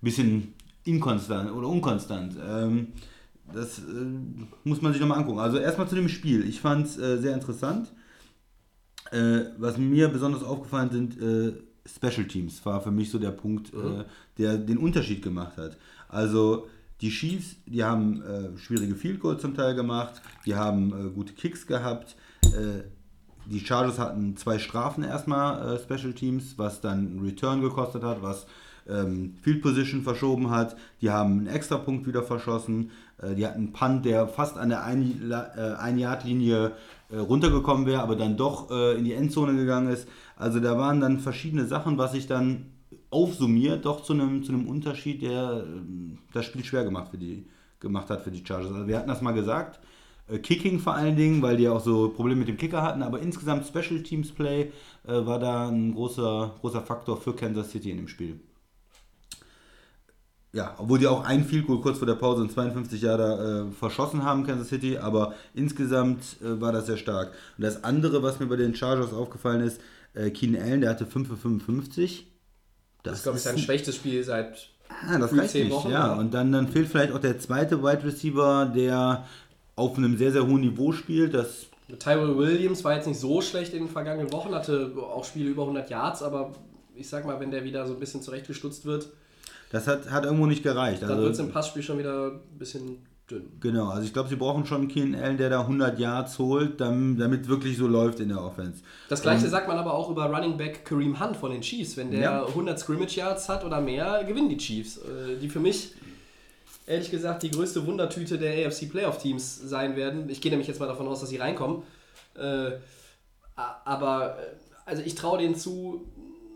ein bisschen inkonstant oder unkonstant. Ähm, das äh, muss man sich nochmal angucken. Also erstmal zu dem Spiel. Ich fand es äh, sehr interessant. Äh, was mir besonders aufgefallen sind, äh, Special Teams war für mich so der Punkt, äh, der den Unterschied gemacht hat. Also die Chiefs, die haben äh, schwierige Field Goals zum Teil gemacht, die haben äh, gute Kicks gehabt. Äh, die Chargers hatten zwei Strafen erstmal, äh, Special Teams, was dann Return gekostet hat, was ähm, Field Position verschoben hat. Die haben einen Extrapunkt wieder verschossen. Äh, die hatten einen Punt, der fast an der Ein-Yard-Linie äh, runtergekommen wäre, aber dann doch in die Endzone gegangen ist. Also da waren dann verschiedene Sachen, was sich dann aufsummiert, doch zu einem, zu einem Unterschied, der ähm, das Spiel schwer gemacht, für die, gemacht hat für die Chargers. Also wir hatten das mal gesagt. Äh, Kicking vor allen Dingen, weil die auch so Probleme mit dem Kicker hatten, aber insgesamt Special Teams Play äh, war da ein großer, großer Faktor für Kansas City in dem Spiel. Ja, obwohl die auch ein Field Goal kurz vor der Pause in 52 Jahre äh, verschossen haben, Kansas City, aber insgesamt äh, war das sehr stark. Und das andere, was mir bei den Chargers aufgefallen ist, äh, Keenan Allen, der hatte 5 für 55. das ist, glaube ich, sein schwächstes Spiel seit Ah, das reicht zehn nicht, Wochen, ja. ja. Und dann, dann fehlt vielleicht auch der zweite Wide Receiver, der auf einem sehr, sehr hohen Niveau spielt. Das, Tyrell Williams war jetzt nicht so schlecht in den vergangenen Wochen, hatte auch Spiele über 100 Yards, aber ich sag mal, wenn der wieder so ein bisschen zurechtgestutzt wird, das hat, hat irgendwo nicht gereicht. dann wird es Also, im Passspiel schon wieder ein bisschen dünn. genau, also ich glaube, sie brauchen schon einen Keenan Allen, der da 100 Yards holt, damit, wirklich so läuft in der Offense. Das gleiche sagt man aber auch über Running Back Kareem Hunt von den Chiefs. Wenn der Ja. 100 Scrimmage Yards hat oder mehr, gewinnen die Chiefs. Äh, Die für mich, ehrlich gesagt, die größte Wundertüte der AFC Playoff Teams sein werden. Ich gehe nämlich jetzt mal davon aus, dass sie reinkommen. Äh, Aber, äh, also ich traue denen zu,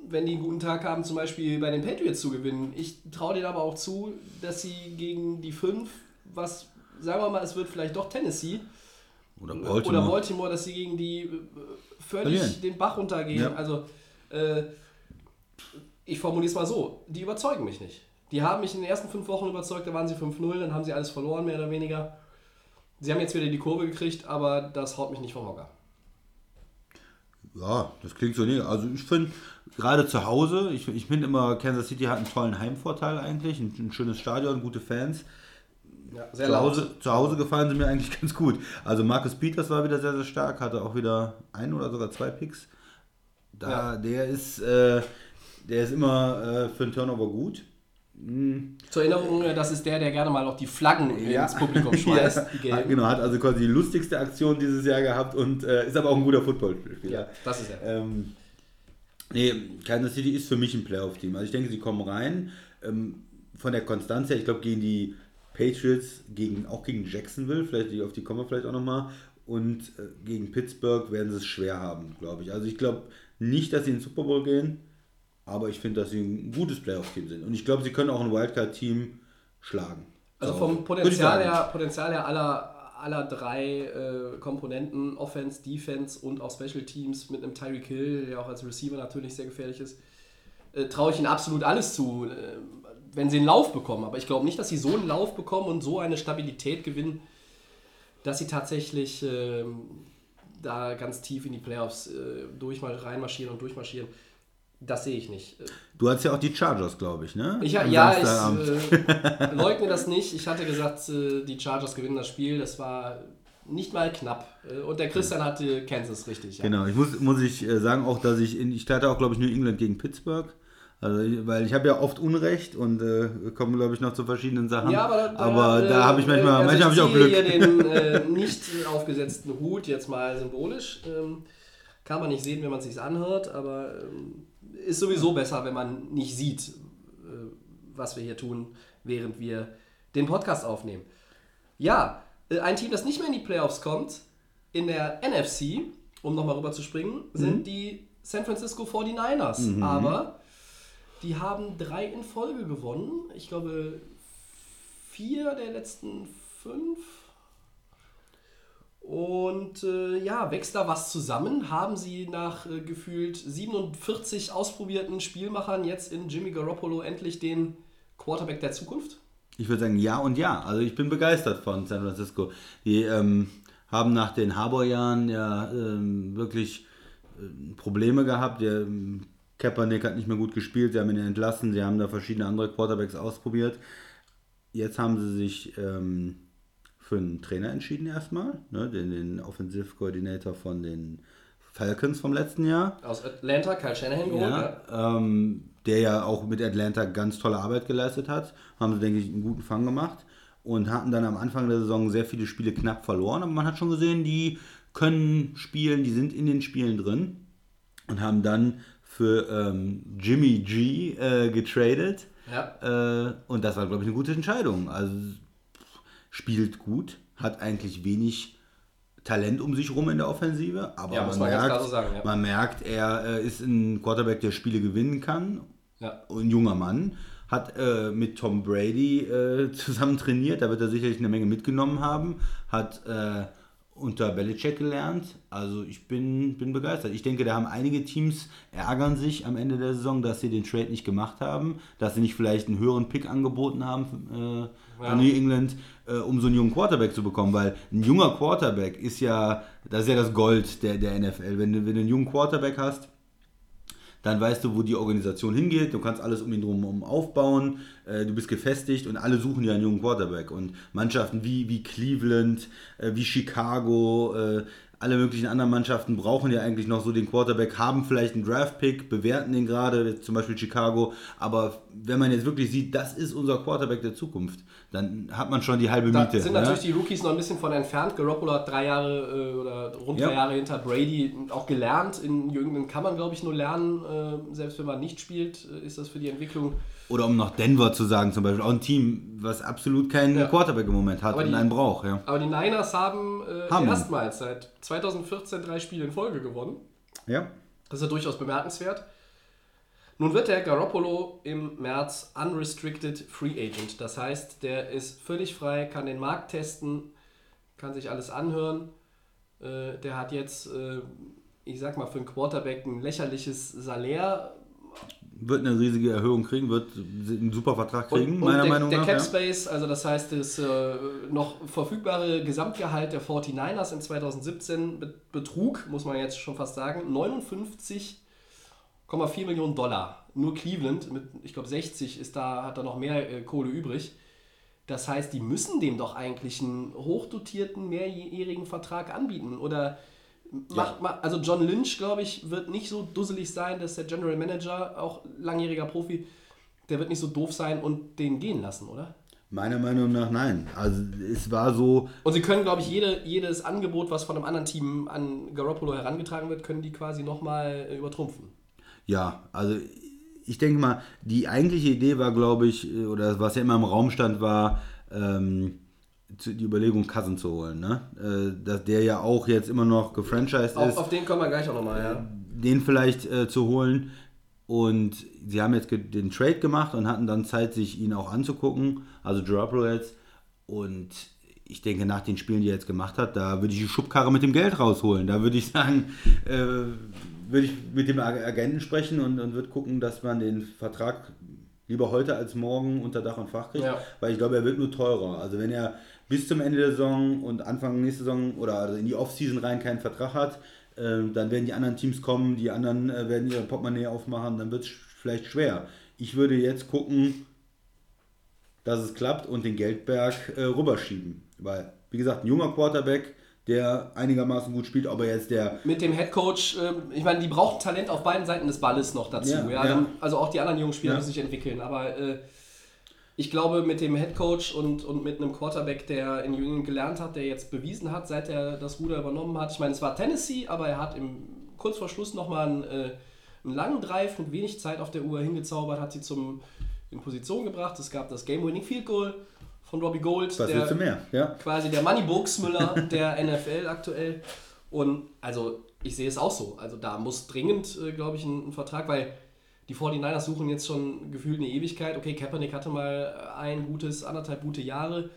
wenn die einen guten Tag haben, zum Beispiel bei den Patriots zu gewinnen. Ich traue denen aber auch zu, dass sie gegen die 5, was, sagen wir mal, es wird vielleicht doch Tennessee, Oder oder Baltimore. Baltimore, dass sie gegen die äh, völlig Verlieren. den Bach runtergehen. Ja. Also, äh, ich formuliere es mal so: Die überzeugen mich nicht. Die haben mich in den ersten fünf Wochen überzeugt, da waren sie 5-0, dann haben sie alles verloren, mehr oder weniger. Sie haben jetzt wieder die Kurve gekriegt, aber das haut mich nicht vom Hocker. Ja, das klingt so nicht. Also ich finde, gerade zu Hause, ich, ich finde immer, Kansas City hat einen tollen Heimvorteil eigentlich, ein, ein schönes Stadion, gute Fans. Ja, sehr Zu laut. Hause, zu Hause gefallen sie mir eigentlich ganz gut. Also Marcus Peters war wieder sehr, sehr stark, hatte auch wieder ein oder sogar zwei Picks. Da, Ja. Der ist, äh, der ist immer äh, für einen Turnover gut. Zur Erinnerung, äh, das ist der, der gerne mal auch die Flaggen ins Publikum schmeißt. ja, genau, hat also quasi die lustigste Aktion dieses Jahr gehabt und äh, ist aber auch ein guter Footballspieler. Ja, das ist er. Ähm, nee, Kansas City ist für mich ein Playoff-Team. Also ich denke, sie kommen rein. Ähm, von der Konstanz her, ich glaube, gegen die Patriots, gegen, auch gegen Jacksonville, vielleicht die- auf die kommen wir vielleicht auch nochmal, und äh, gegen Pittsburgh werden sie es schwer haben, glaube ich. Also ich glaube nicht, dass sie in den Super Bowl gehen, aber ich finde, dass sie ein gutes Playoff-Team sind. Und ich glaube, sie können auch ein Wildcard-Team schlagen. Also So, vom Potenzial her, Potenzial her aller, aller drei äh, Komponenten, Offense, Defense und auch Special Teams mit einem Tyreek Hill, der auch als Receiver natürlich sehr gefährlich ist, äh, traue ich ihnen absolut alles zu, äh, wenn sie einen Lauf bekommen. Aber ich glaube nicht, dass sie so einen Lauf bekommen und so eine Stabilität gewinnen, dass sie tatsächlich ähm, da ganz tief in die Playoffs äh, durchmal reinmarschieren und durchmarschieren. Das sehe ich nicht. Äh, Du hast ja auch die Chargers, glaube ich, ne? ich, Am ja, ich äh, leugne das nicht. Ich hatte gesagt, äh, die Chargers gewinnen das Spiel. Das war nicht mal knapp. Äh, und der Christian hatte Kansas richtig. Ja. Genau, ich muss, muss ich äh, sagen auch, dass ich, in, ich hatte auch, glaube ich, New England gegen Pittsburgh. Also, weil ich habe ja oft Unrecht und äh, kommen, glaube ich, noch zu verschiedenen Sachen. Ja, aber da, aber da habe ich manchmal, äh, manchmal habe ich auch Glück. hier den äh, nicht aufgesetzten Hut jetzt mal symbolisch. Ähm, kann man nicht sehen, wenn man es sich anhört, aber ähm, ist sowieso besser, wenn man nicht sieht, äh, was wir hier tun, während wir den Podcast aufnehmen. Ja, äh, ein Team, das nicht mehr in die Playoffs kommt, in der NFC, um nochmal rüber zu springen, sind Mhm. die San Francisco 49ers. Aber die haben drei in Folge gewonnen. Ich glaube, vier der letzten fünf. Und äh, ja, wächst da was zusammen? Haben sie nach äh, gefühlt 47 ausprobierten Spielmachern jetzt in Jimmy Garoppolo endlich den Quarterback der Zukunft? Ich würde sagen ja und ja. Also ich bin begeistert von San Francisco. Die ähm, haben nach den Harbour-Jahren ja ähm, wirklich ähm, Probleme gehabt. Der ähm, Kaepernick hat nicht mehr gut gespielt, sie haben ihn entlassen, sie haben da verschiedene andere Quarterbacks ausprobiert. Jetzt haben sie sich ähm, für einen Trainer entschieden erstmal, ne, den, den Offensive Coordinator von den Falcons vom letzten Jahr. Aus Atlanta, Kyle Shanahan geholt. Ja. Ja, ähm, der ja auch mit Atlanta ganz tolle Arbeit geleistet hat. Haben sie, denke ich, einen guten Fang gemacht und hatten dann am Anfang der Saison sehr viele Spiele knapp verloren. Aber man hat schon gesehen, die können spielen, die sind in den Spielen drin und haben dann für ähm, Jimmy G äh, getradet. Ja. Äh, und das war, glaube ich, eine gute Entscheidung. Also spielt gut, hat eigentlich wenig Talent um sich rum in der Offensive, aber Ja, man, man merkt, so sagen, ja. man merkt, er äh, ist ein Quarterback, der Spiele gewinnen kann. Ja. Ein junger Mann. Hat äh, mit Tom Brady äh, zusammen trainiert, da wird er sicherlich eine Menge mitgenommen haben. Hat äh, unter Belichick gelernt. Also ich bin, bin begeistert. Ich denke, da haben einige Teams ärgern sich am Ende der Saison, dass sie den Trade nicht gemacht haben, dass sie nicht vielleicht einen höheren Pick angeboten haben äh, an New England, äh, um so einen jungen Quarterback zu bekommen, weil ein junger Quarterback ist ja, das ist ja das Gold der, der NFL. Wenn du, wenn du einen jungen Quarterback hast, dann weißt du, wo die Organisation hingeht. Du kannst alles um ihn drum aufbauen. Äh, du bist gefestigt und alle suchen ja einen jungen Quarterback. Und Mannschaften wie, wie Cleveland, äh, wie Chicago, äh, alle möglichen anderen Mannschaften brauchen ja eigentlich noch so den Quarterback, haben vielleicht einen Draft-Pick, bewerten den gerade, zum Beispiel Chicago. Aber wenn man jetzt wirklich sieht, das ist unser Quarterback der Zukunft, dann hat man schon die halbe Da Miete. sind ne? natürlich die Rookies noch ein bisschen von entfernt. Garoppolo hat drei Jahre äh, oder rund Ja. drei Jahre hinter Brady auch gelernt. In Jüngeren kann man, glaube ich, nur lernen. Äh, selbst wenn man nicht spielt, äh, ist das für die Entwicklung. Oder um noch Denver zu sagen, zum Beispiel, auch ein Team, was absolut keinen Ja. Quarterback im Moment hat Aber und die- einen braucht. Ja. Aber die Niners haben, äh, Haben. erstmals seit 2014 drei Spiele in Folge gewonnen. ja. Das ist ja durchaus bemerkenswert. Nun wird der Garoppolo im März unrestricted free agent. Das heißt, der ist völlig frei, kann den Markt testen, kann sich alles anhören. Äh, der hat jetzt, äh, ich sag mal, für einen Quarterback ein lächerliches Salär. Wird eine riesige Erhöhung kriegen, wird einen super Vertrag kriegen, Und, meiner und der, Meinung der nach. Cap ja. Space, also das heißt, das äh, noch verfügbare Gesamtgehalt der 49ers in 2017 be- betrug, muss man jetzt schon fast sagen, 59,4 Millionen Dollar. Nur Cleveland mit, ich glaube, 60 ist da, hat da noch mehr äh, Kohle übrig. Das heißt, die müssen dem doch eigentlich einen hochdotierten, mehrjährigen Vertrag anbieten. Oder macht mal, also John Lynch, glaube ich, wird nicht so dusselig sein, dass der General Manager, auch langjähriger Profi, der wird nicht so doof sein und den gehen lassen, oder? Meiner Meinung nach nein. Also es war so, Und sie können, glaube ich, jede, jedes Angebot, was von einem anderen Team an Garoppolo herangetragen wird, können die quasi nochmal äh, übertrumpfen. Ja, also ich denke mal, die eigentliche Idee war, glaube ich, äh, oder was ja immer im Raum stand, war ähm, die Überlegung, Cousin zu holen. Ne? Äh, dass der ja auch jetzt immer noch gefranchised Auf, ist, auf den kommen wir gleich auch nochmal, ja. den vielleicht äh, zu holen. Und sie haben jetzt den Trade gemacht und hatten dann Zeit, sich ihn auch anzugucken, also Garoppolo jetzt. Und ich denke, nach den Spielen, die er jetzt gemacht hat, da würde ich die Schubkarre mit dem Geld rausholen. Da würde ich sagen, äh, würde ich mit dem Ag- Agenten sprechen und, und würde gucken, dass man den Vertrag lieber heute als morgen unter Dach und Fach kriegt. Ja. Weil ich glaube, er wird nur teurer. Also wenn er bis zum Ende der Saison und Anfang nächste Saison oder also in die Offseason rein keinen Vertrag hat, äh, dann werden die anderen Teams kommen, die anderen äh, werden ihre Portemonnaie aufmachen, dann wird es vielleicht schwer. Ich würde jetzt gucken, dass es klappt und den Geldberg äh, rüberschieben. Weil, wie gesagt, ein junger Quarterback, der einigermaßen gut spielt, aber jetzt der Mit dem Headcoach, ähm, ich meine, die brauchen Talent auf beiden Seiten des Balles noch dazu. Ja, ja. Dann, also auch die anderen jungen Spieler Ja. müssen sich entwickeln. Aber äh, ich glaube, mit dem Headcoach und, und mit einem Quarterback, der in New England gelernt hat, der jetzt bewiesen hat, seit er das Ruder übernommen hat. Ich meine, es war Tennessee, aber er hat im, kurz vor Schluss nochmal einen, äh, einen langen Drive mit wenig Zeit auf der Uhr hingezaubert, hat sie zum, in Position gebracht. Es gab das Game-Winning Field Goal von Robbie Gold. was der- mehr? Ja. quasi der Money Müller der NFL aktuell. Und also ich sehe es auch so. Also da muss dringend, äh, glaube ich, ein, ein Vertrag, weil die 49ers suchen jetzt schon gefühlt eine Ewigkeit. Okay, Kaepernick hatte mal ein gutes, anderthalb gute Jahre.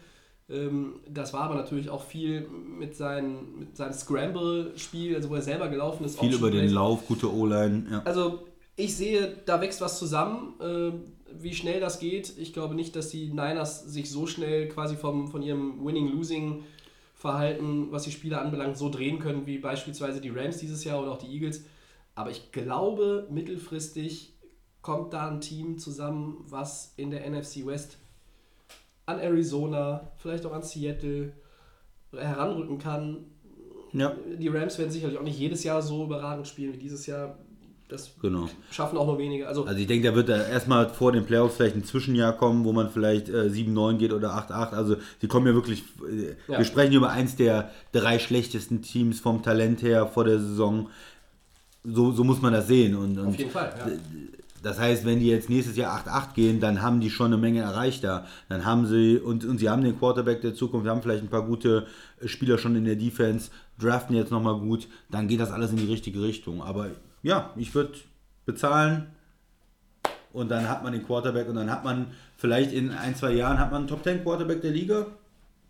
Ähm, das war aber natürlich auch viel mit, seinen, mit seinem Scramble-Spiel, also wo er selber gelaufen ist. Viel über den. Lauf, gute O-Line. Ja. Also ich sehe, da wächst was zusammen. Äh, wie schnell das geht, ich glaube nicht, dass die Niners sich so schnell quasi vom, von ihrem Winning-Losing-Verhalten, was die Spieler anbelangt, so drehen können wie beispielsweise die Rams dieses Jahr oder auch die Eagles. Aber ich glaube, mittelfristig kommt da ein Team zusammen, was in der NFC West an Arizona, vielleicht auch an Seattle heranrücken kann. ja, Die Rams werden sicherlich auch nicht jedes Jahr so überragend spielen wie dieses Jahr. Das genau. schaffen auch nur wenige. Also, Also ich denke, da wird da erstmal vor den Playoffs vielleicht ein Zwischenjahr kommen, wo man vielleicht äh, 7-9 geht oder 8-8. Also sie kommen ja wirklich, äh, Ja. wir sprechen über eins der drei schlechtesten Teams vom Talent her vor der Saison. So, so muss man das sehen. Und, und auf jeden Fall. Ja. Das heißt, wenn die jetzt nächstes Jahr 8-8 gehen, dann haben die schon eine Menge erreicht da. Dann haben sie, und, und sie haben den Quarterback der Zukunft, haben vielleicht ein paar gute äh, Spieler schon in der Defense, draften jetzt nochmal gut, dann geht das alles in die richtige Richtung. Aber ja, ich würde bezahlen und dann hat man den Quarterback und dann hat man vielleicht in ein, zwei Jahren hat man einen Top 10 Quarterback der Liga.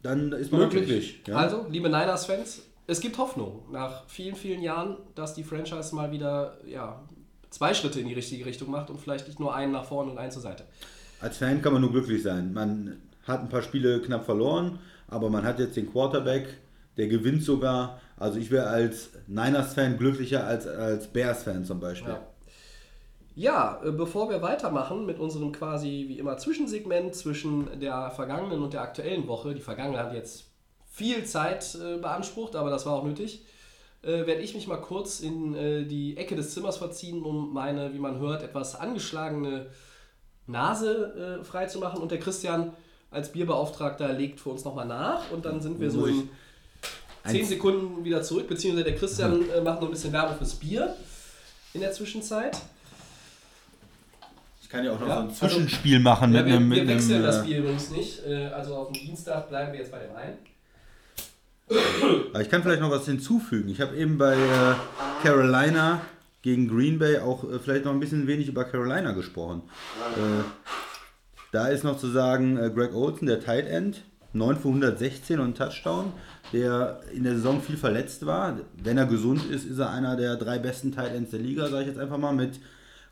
Dann ist man glücklich. Ja. Also, liebe Niners-Fans, es gibt Hoffnung nach vielen, vielen Jahren, dass die Franchise mal wieder ja, zwei Schritte in die richtige Richtung macht und vielleicht nicht nur einen nach vorne und einen zur Seite. Als Fan kann man nur glücklich sein. Man hat ein paar Spiele knapp verloren, aber man hat jetzt den Quarterback, der gewinnt sogar. Also ich wäre als Niners-Fan glücklicher als als Bears-Fan zum Beispiel. Ja. Ja, äh, bevor wir weitermachen mit unserem quasi wie immer Zwischensegment zwischen der vergangenen und der aktuellen Woche, die vergangene hat jetzt viel Zeit äh, beansprucht, aber das war auch nötig, äh, werde ich mich mal kurz in äh, die Ecke des Zimmers verziehen, um meine, wie man hört, etwas angeschlagene Nase äh, frei zu machen. Und der Christian als Bierbeauftragter legt für uns nochmal nach und dann sind wir so in 10 Eins- Sekunden wieder zurück, beziehungsweise der Christian äh, macht noch ein bisschen Werbung fürs Bier in der Zwischenzeit. Ich kann ja auch noch Ja, so ein also- Zwischenspiel machen Ja, mit wir, einem. Mit wir wechseln einem das äh, Bier übrigens nicht. Äh, Also auf dem Dienstag bleiben wir jetzt bei dem einen. Aber ich kann vielleicht noch was hinzufügen. Ich habe eben bei äh, Carolina gegen Green Bay auch äh, vielleicht noch ein bisschen wenig über Carolina gesprochen. Äh, da ist noch zu sagen, Greg Olsen, der Tight End, 9 für 116 und Touchdown, der in der Saison viel verletzt war. Wenn er gesund ist, ist er einer der drei besten Tight Ends der Liga, sage ich jetzt einfach mal, mit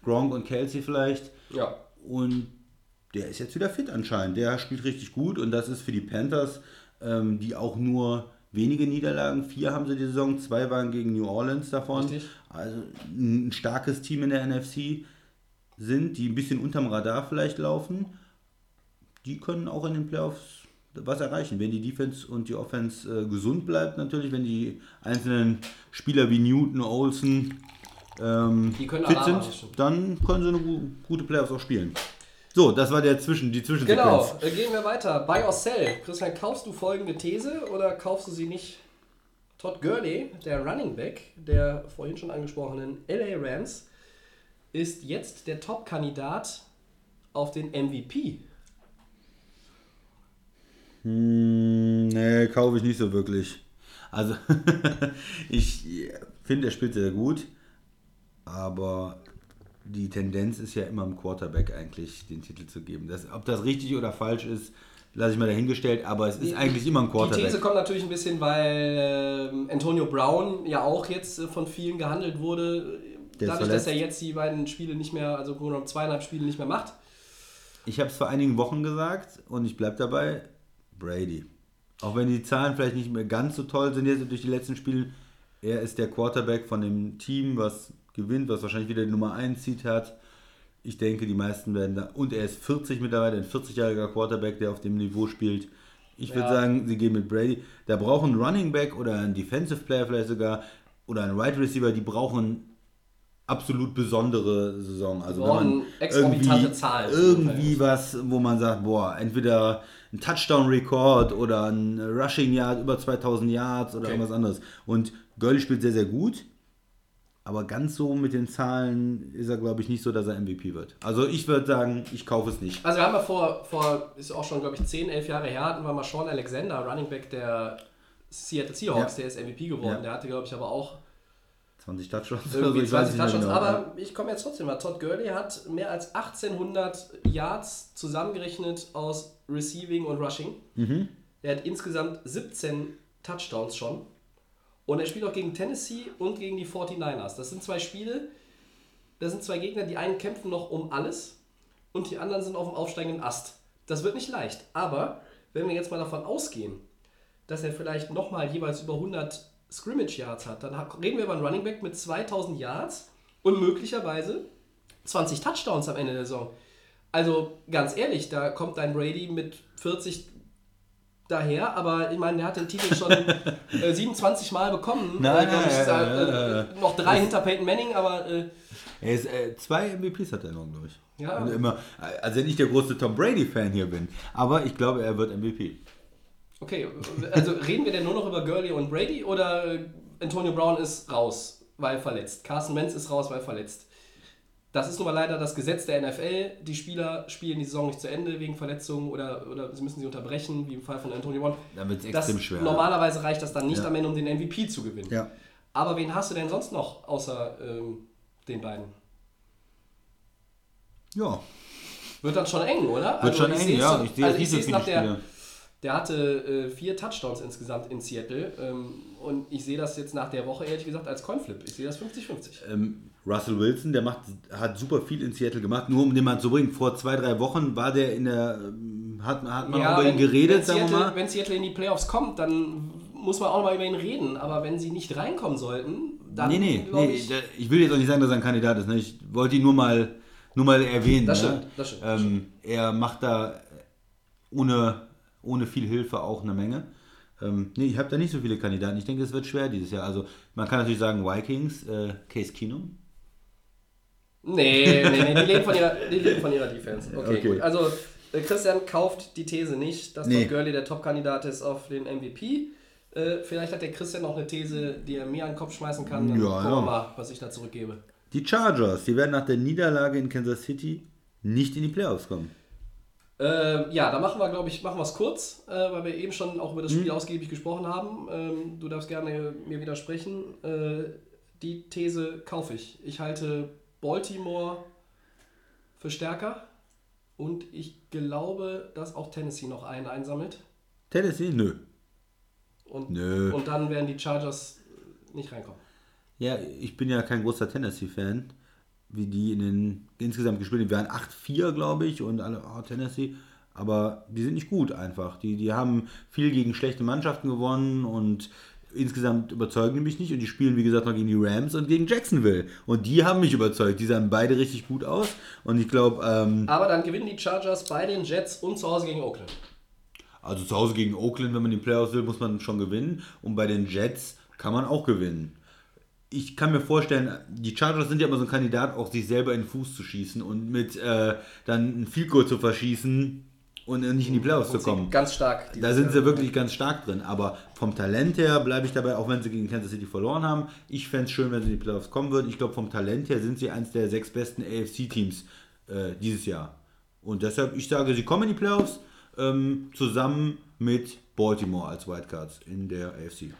Gronk und Kelsey vielleicht. Ja. Und der ist jetzt wieder fit anscheinend. Der spielt richtig gut und das ist für die Panthers, ähm, die auch nur wenige Niederlagen, vier haben sie die Saison, zwei waren gegen New Orleans davon. Richtig. Also ein starkes Team in der NFC sind, die ein bisschen unterm Radar vielleicht laufen. Die können auch in den Playoffs was erreichen, wenn die Defense und die Offense äh, gesund bleibt natürlich, wenn die einzelnen Spieler wie Newton, Olsen ähm, fit sind, dann können sie eine gu gute Playoffs auch spielen. So, das war der Zwischen, die Zwischensequenz. Genau, äh, gehen wir weiter. Buy or sell. Christian, kaufst du folgende These oder kaufst du sie nicht? Todd Gurley, der Running Back der vorhin schon angesprochenen LA Rams, ist jetzt der Top-Kandidat auf den MVP. Hm, nee, kaufe ich nicht so wirklich. Also, ich finde, er spielt sehr gut, aber die Tendenz ist ja immer im Quarterback eigentlich den Titel zu geben. Das, ob das richtig oder falsch ist, lasse ich mal dahingestellt, aber es ist Die- eigentlich immer ein Die Quarterback. These kommt natürlich ein bisschen, weil ähm, Antonio Brown ja auch jetzt äh, von vielen gehandelt wurde. Der Dadurch, dass er jetzt die beiden Spiele nicht mehr, also genommen zweieinhalb Spiele nicht mehr macht. Ich habe es vor einigen Wochen gesagt und ich bleibe dabei, Brady. Auch wenn die Zahlen vielleicht nicht mehr ganz so toll sind jetzt durch die letzten Spiele, er ist der Quarterback von dem Team, was gewinnt, was wahrscheinlich wieder die Nummer 1 Seed hat. Ich denke, die meisten werden da. Und er ist 40 mittlerweile, ein 40-jähriger Quarterback, der auf dem Niveau spielt. Ich würde Ja. sagen, sie gehen mit Brady. Da brauchen ein Running Back oder ein Defensive Player vielleicht sogar oder ein Wide Receiver, die brauchen absolut besondere Saison. Also wenn brauchen man irgendwie, Zahlen. irgendwie was, wo man sagt, boah, entweder ein Touchdown-Rekord oder ein Rushing Yard über 2000 Yards oder Okay. irgendwas anderes. Und Gurley spielt sehr, sehr gut. Aber ganz so mit den Zahlen ist er, glaube ich, nicht so, dass er MVP wird. Also ich würde sagen, ich kaufe es nicht. Also wir haben ja vor, vor ist auch schon, glaube ich, 10, 11 Jahre her, hatten wir mal Sean Alexander, Running Back der Seattle Seahawks, Ja. der ist MVP geworden. Ja. Der hatte, glaube ich, aber auch 20 Touchdowns. irgendwie ich weiß 20 nicht mehr Touchdowns. genau. Aber ich komme jetzt trotzdem mal. Todd Gurley hat mehr als 1800 Yards zusammengerechnet aus Receiving und Rushing. Mhm. Er hat insgesamt 17 Touchdowns schon. Und er spielt auch gegen Tennessee und gegen die 49ers. Das sind zwei Spiele, das sind zwei Gegner, die einen kämpfen noch um alles und die anderen sind auf dem aufsteigenden Ast. Das wird nicht leicht. Aber wenn wir jetzt mal davon ausgehen, dass er vielleicht nochmal jeweils über 100 Scrimmage Yards hat, dann reden wir über einen Running Back mit 2000 Yards und möglicherweise 20 Touchdowns am Ende der Saison. Also ganz ehrlich, da kommt dein Brady mit 40 daher, aber ich meine, der hat den Titel schon äh, 27 Mal bekommen. Nein, äh, glaub nein, ich, nein, äh, nein, äh, noch drei hinter Peyton Manning, aber äh, Er ist, äh, zwei MVPs hat er noch, glaube ich. Ja. Und immer, also nicht der große Tom Brady-Fan hier bin, aber ich glaube, er wird MVP. okay, also reden wir denn nur noch über Gurley und Brady oder äh, Antonio Brown ist raus, weil verletzt. Carson Wentz ist raus, weil verletzt. Das ist nun mal leider das Gesetz der NFL. Die Spieler spielen die Saison nicht zu Ende wegen Verletzungen oder, oder sie müssen sie unterbrechen, wie im Fall von Antonio Brown. Da wird es extrem schwer. normalerweise reicht das dann nicht Ja. am Ende, um den MVP zu gewinnen. Ja. Aber wen hast du denn sonst noch außer ähm, den beiden? Ja, Wird dann schon eng, oder? wird schon ich eng, ja. so- Ich sehe also seh's viele nach der. Der hatte äh, vier Touchdowns insgesamt in Seattle. Ähm, und ich sehe das jetzt nach der Woche ehrlich gesagt als Coinflip. Ich sehe das 50-50. Ähm, Russell Wilson, der macht, hat super viel in Seattle gemacht, nur um den mal zu bringen. Vor zwei, drei Wochen war der in der, ähm, hat, hat man auch über ihn geredet, wenn sagen wir Seattle, mal. wenn Seattle in die Playoffs kommt, dann muss man auch mal über ihn reden. Aber wenn sie nicht reinkommen sollten, dann Nee, nee, nee ich, ich will jetzt auch nicht sagen, dass er ein Kandidat ist. Ne? Ich wollte ihn nur mal, nur mal erwähnen. Das ne? stimmt, das stimmt, Ähm, er macht da ohne, ohne viel Hilfe auch eine Menge. Ähm, nee, ich habe da nicht so viele Kandidaten. Ich denke, es wird schwer dieses Jahr. Also man kann natürlich sagen Vikings, äh, Case Keenum. Nee, nee, nee, die leben von ihrer, die leben von ihrer Defense. Okay, Okay. gut. Also, äh, Christian kauft die These nicht, dass Nee. Todd Gurley der Top-Kandidat ist auf den MVP. Äh, vielleicht hat der Christian noch eine These, die er mir an den Kopf schmeißen kann. Dann Ja, gucken ja. wir mal, was ich da zurückgebe. Die Chargers, die werden nach der Niederlage in Kansas City nicht in die Playoffs kommen. Äh, ja, da machen wir, glaube ich, machen wir es kurz, äh, weil wir eben schon auch über das Mhm. Spiel ausgiebig gesprochen haben. Ähm, du darfst gerne mir widersprechen. Äh, die These kaufe ich. Ich halte Baltimore für stärker und ich glaube, dass auch Tennessee noch einen einsammelt. Tennessee? Nö. Und, Nö. und dann werden die Chargers nicht reinkommen. Ja, ich bin ja kein großer Tennessee-Fan, wie die in den insgesamt gespielt haben. Wir waren 8-4, glaube ich, und alle, oh, Tennessee. Aber die sind nicht gut einfach. Die, die haben viel gegen schlechte Mannschaften gewonnen und insgesamt überzeugen die mich nicht. Und die spielen, wie gesagt, noch gegen die Rams und gegen Jacksonville. Und die haben mich überzeugt. Die sahen beide richtig gut aus. Und ich glaube, ähm, Aber dann gewinnen die Chargers bei den Jets und zu Hause gegen Oakland. also zu Hause gegen Oakland, wenn man die Playoffs will, muss man schon gewinnen. Und bei den Jets kann man auch gewinnen. ich kann mir vorstellen, die Chargers sind ja immer so ein Kandidat, auch sich selber in den Fuß zu schießen und mit äh, dann ein Field Goal zu verschießen und nicht in die Playoffs zu kommen. Ganz stark. Da sind sie wirklich ganz stark drin. Aber vom Talent her bleibe ich dabei, auch wenn sie gegen Kansas City verloren haben. Ich fände es schön, wenn sie in die Playoffs kommen würden. Ich glaube, vom Talent her sind sie eines der sechs besten AFC-Teams äh, dieses Jahr. Und deshalb, ich sage, sie kommen in die Playoffs ähm, zusammen mit Baltimore als Wildcards in der AFC.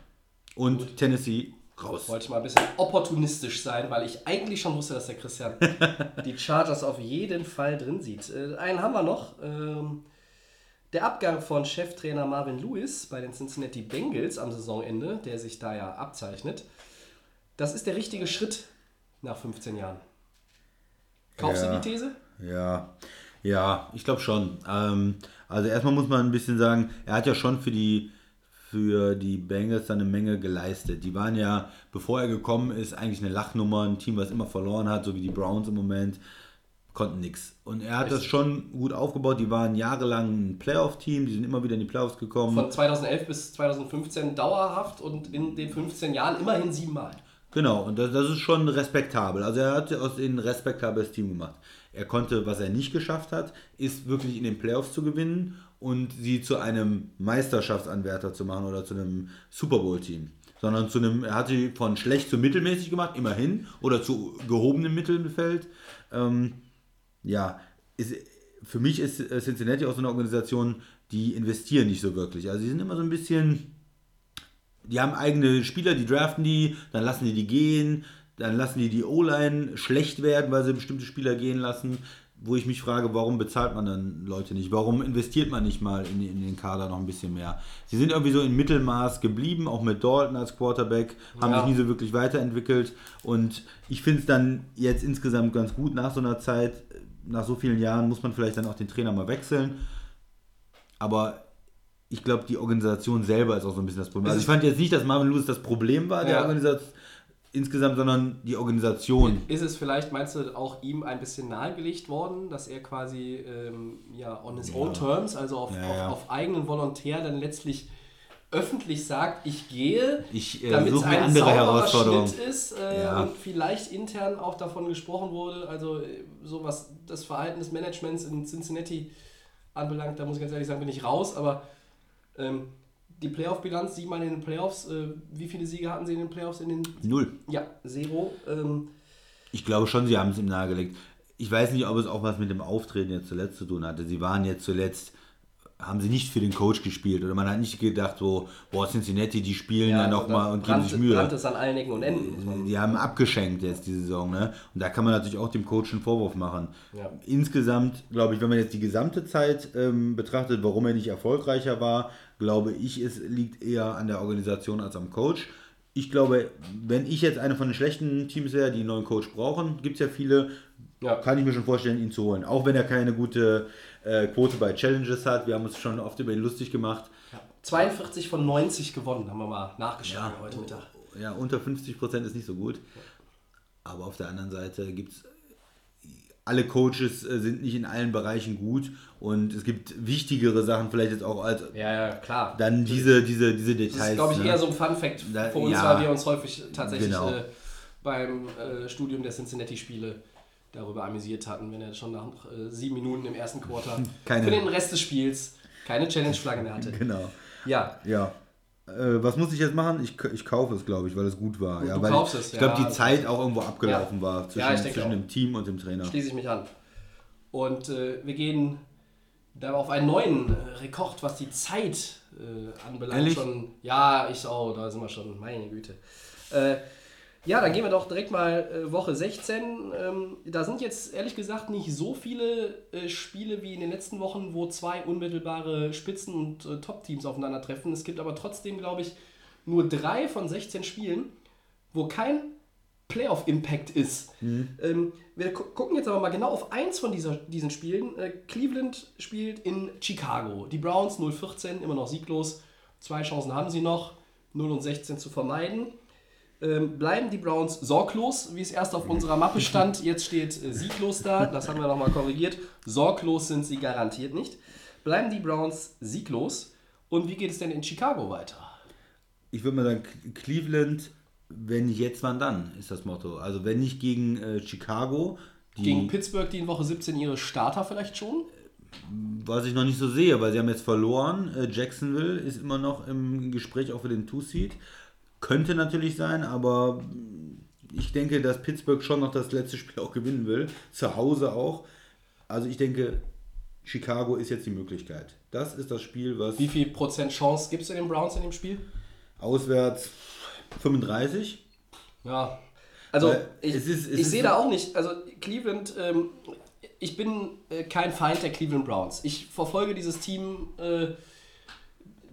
Und Tennessee raus. Wollte ich mal ein bisschen opportunistisch sein, weil ich eigentlich schon wusste, dass der Christian die Chargers auf jeden Fall drin sieht. Äh, einen haben wir noch. Ähm, der Abgang von Cheftrainer Marvin Lewis bei den Cincinnati Bengals am Saisonende, der sich da ja abzeichnet, das ist der richtige Schritt nach 15 Jahren. Kaufst Ja. du die These? Ja, ja, ich glaube schon. Ähm, also erstmal muss man ein bisschen sagen, er hat ja schon für die für die Bengals dann eine Menge geleistet. Die waren ja, bevor er gekommen ist, eigentlich eine Lachnummer, ein Team, was immer verloren hat, so wie die Browns im Moment, konnten nichts. Und er hat das schon gut aufgebaut. Die waren jahrelang ein Playoff-Team, die sind immer wieder in die Playoffs gekommen. Von 2011 bis 2015 dauerhaft und in den 15 Jahren immerhin siebenmal. Genau, und das, das ist schon respektabel. Also er hat aus denen ein respektables Team gemacht. Er konnte, was er nicht geschafft hat, ist wirklich in den Playoffs zu gewinnen und sie zu einem Meisterschaftsanwärter zu machen oder zu einem Super Bowl-Team. Sondern zu einem, er hat sie von schlecht zu mittelmäßig gemacht, immerhin, oder zu gehobenem Mittelfeld. Ähm, ja, ist, für mich ist äh, Cincinnati auch so eine Organisation, die investieren nicht so wirklich. Also sie sind immer so ein bisschen, die haben eigene Spieler, die draften die, dann lassen die die gehen, dann lassen die die O-Line schlecht werden, weil sie bestimmte Spieler gehen lassen, wo ich mich frage, warum bezahlt man dann Leute nicht? Warum investiert man nicht mal in, in den Kader noch ein bisschen mehr? Sie sind irgendwie so im Mittelmaß geblieben, auch mit Dalton als Quarterback, haben Ja. sich nie so wirklich weiterentwickelt und ich finde es dann jetzt insgesamt ganz gut nach so einer Zeit, nach so vielen Jahren muss man vielleicht dann auch den Trainer mal wechseln, aber ich glaube, die Organisation selber ist auch so ein bisschen das Problem. Also ich fand jetzt nicht, dass Marvin Lewis das Problem war, der Ja. Organisation insgesamt, sondern die Organisation. Ist es vielleicht, meinst du, auch ihm ein bisschen nahegelegt worden, dass er quasi ähm, ja, on his own terms, also auf, Ja, auf, ja. auf eigenen Volontär dann letztlich öffentlich sagt, ich gehe, Ich äh, damit es ein andere sauberer Herausforderungen. Schnitt ist äh, Ja. und vielleicht intern auch davon gesprochen wurde, also äh, so was das Verhalten des Managements in Cincinnati anbelangt, da muss ich ganz ehrlich sagen, bin ich raus, aber ähm, die Playoff-Bilanz, siebenmal in den Playoffs, äh, wie viele Siege hatten sie in den Playoffs? In den, Null. ja, zero. Ähm, Ich glaube schon, sie haben es ihm nahegelegt. Ich weiß nicht, ob es auch was mit dem Auftreten jetzt zuletzt zu tun hatte. Sie waren jetzt zuletzt, haben sie nicht für den Coach gespielt oder man hat nicht gedacht, so, boah, Cincinnati, die spielen ja, nochmal und geben sich Mühe. Es an allen Ecken und Enden. Die haben abgeschenkt jetzt die Saison, ne? Und da kann man natürlich auch dem Coach einen Vorwurf machen. Ja. Insgesamt, glaube ich, wenn man jetzt die gesamte Zeit ähm, betrachtet, warum er nicht erfolgreicher war, glaube ich, es liegt eher an der Organisation als am Coach. Ich glaube, wenn ich jetzt eine von den schlechten Teams wäre, die einen neuen Coach brauchen, gibt es ja viele, Ja. kann ich mir schon vorstellen, ihn zu holen. Auch wenn er keine gute äh, Quote bei Challenges hat. Wir haben uns schon oft über ihn lustig gemacht. 42 von 90 gewonnen, haben wir mal nachgeschaut heute Mittag. Ja, unter 50% ist nicht so gut. Aber auf der anderen Seite gibt es, alle Coaches äh, sind nicht in allen Bereichen gut und es gibt wichtigere Sachen vielleicht jetzt auch als Ja, ja, klar. dann diese, diese, diese Details. Das ist, glaube ich, ne? eher so ein Fun-Fact Da- für uns, ja. weil wir uns häufig tatsächlich Genau. äh, beim äh, Studium der Cincinnati-Spiele darüber amüsiert hatten, wenn er schon nach äh, sieben Minuten im ersten Quarter Keine- für den Rest des Spiels keine Challenge-Flagge mehr hatte. Genau. Ja, Ja. Äh, was muss ich jetzt machen? Ich, ich kaufe es, glaube ich, weil es gut war. Ja, du kaufst ich, es, ich glaube, ja. die Zeit auch irgendwo abgelaufen Ja. war zwischen, Ja, zwischen dem Team und dem Trainer. schließe ich mich an. Und äh, wir gehen da auf einen neuen äh, Rekord, was die Zeit äh, anbelangt. Ehrlich? Schon, ja, ich auch, da sind wir schon, meine Güte. Ja, dann gehen wir doch direkt mal äh, Woche 16. Ähm, da sind jetzt ehrlich gesagt nicht so viele äh, Spiele wie in den letzten Wochen, wo zwei unmittelbare Spitzen- und äh, Top-Teams aufeinandertreffen. Es gibt aber trotzdem, glaube ich, nur drei von 16 Spielen, wo kein Playoff-Impact ist. Ähm, wir gu gucken jetzt aber mal genau auf eins von dieser, diesen Spielen. Äh, Cleveland spielt in Chicago. Die Browns 0-14, immer noch sieglos. Zwei Chancen haben sie noch, 0 und 16 zu vermeiden. Ähm, bleiben die Browns sorglos, wie es erst auf unserer Mappe stand. Jetzt steht äh, sieglos da, das haben wir nochmal korrigiert. Sorglos sind sie garantiert nicht. Bleiben die Browns sieglos. Und wie geht es denn in Chicago weiter? Ich würde mal sagen, Cleveland Wenn nicht jetzt, wann dann, ist das Motto. Also wenn nicht gegen äh, Chicago, Gegen Pittsburgh, die in Woche 17 ihre Starter vielleicht schon. was ich noch nicht so sehe, weil sie haben jetzt verloren. Äh, Jacksonville ist immer noch im Gespräch auch für den Two-Seed. Könnte natürlich sein, aber ich denke, dass Pittsburgh schon noch das letzte Spiel auch gewinnen will. Zu Hause auch. Also ich denke, Chicago ist jetzt die Möglichkeit. Das ist das Spiel, was Wie viel Prozent Chance gibt es in den Browns in dem Spiel? auswärts 35. Ja. Also Weil ich, es ist- es ich sehe da auch nicht, also Cleveland, ähm, ich bin äh, kein Feind der Cleveland Browns. Ich verfolge dieses Team äh,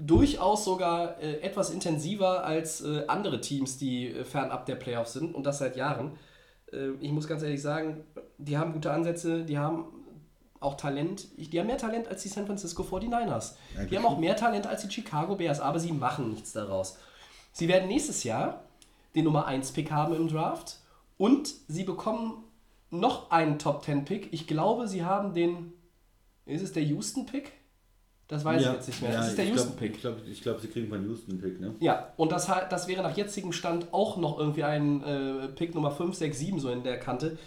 durchaus sogar äh, etwas intensiver als äh, andere Teams, die äh, fernab der Playoffs sind und das seit Jahren. Äh, ich muss ganz ehrlich sagen, die haben gute Ansätze, die haben auch Talent. Die haben mehr Talent als die San Francisco 49ers. Die Eigentlich haben auch mehr Talent als die Chicago Bears, aber sie machen nichts daraus. Sie werden nächstes Jahr den Nummer 1 Pick haben im Draft und sie bekommen noch einen Top 10 Pick. Ich glaube, sie haben den ist es der Houston Pick? Das weiß ich jetzt nicht mehr. Ja, es ist der ich Houston glaub- Pick. Ich glaube, ich glaub, sie kriegen von Houston einen Pick, ne? Ja, und das, das wäre nach jetzigem Stand auch noch irgendwie ein äh, Pick Nummer 5, 6, 7 so in der Kante.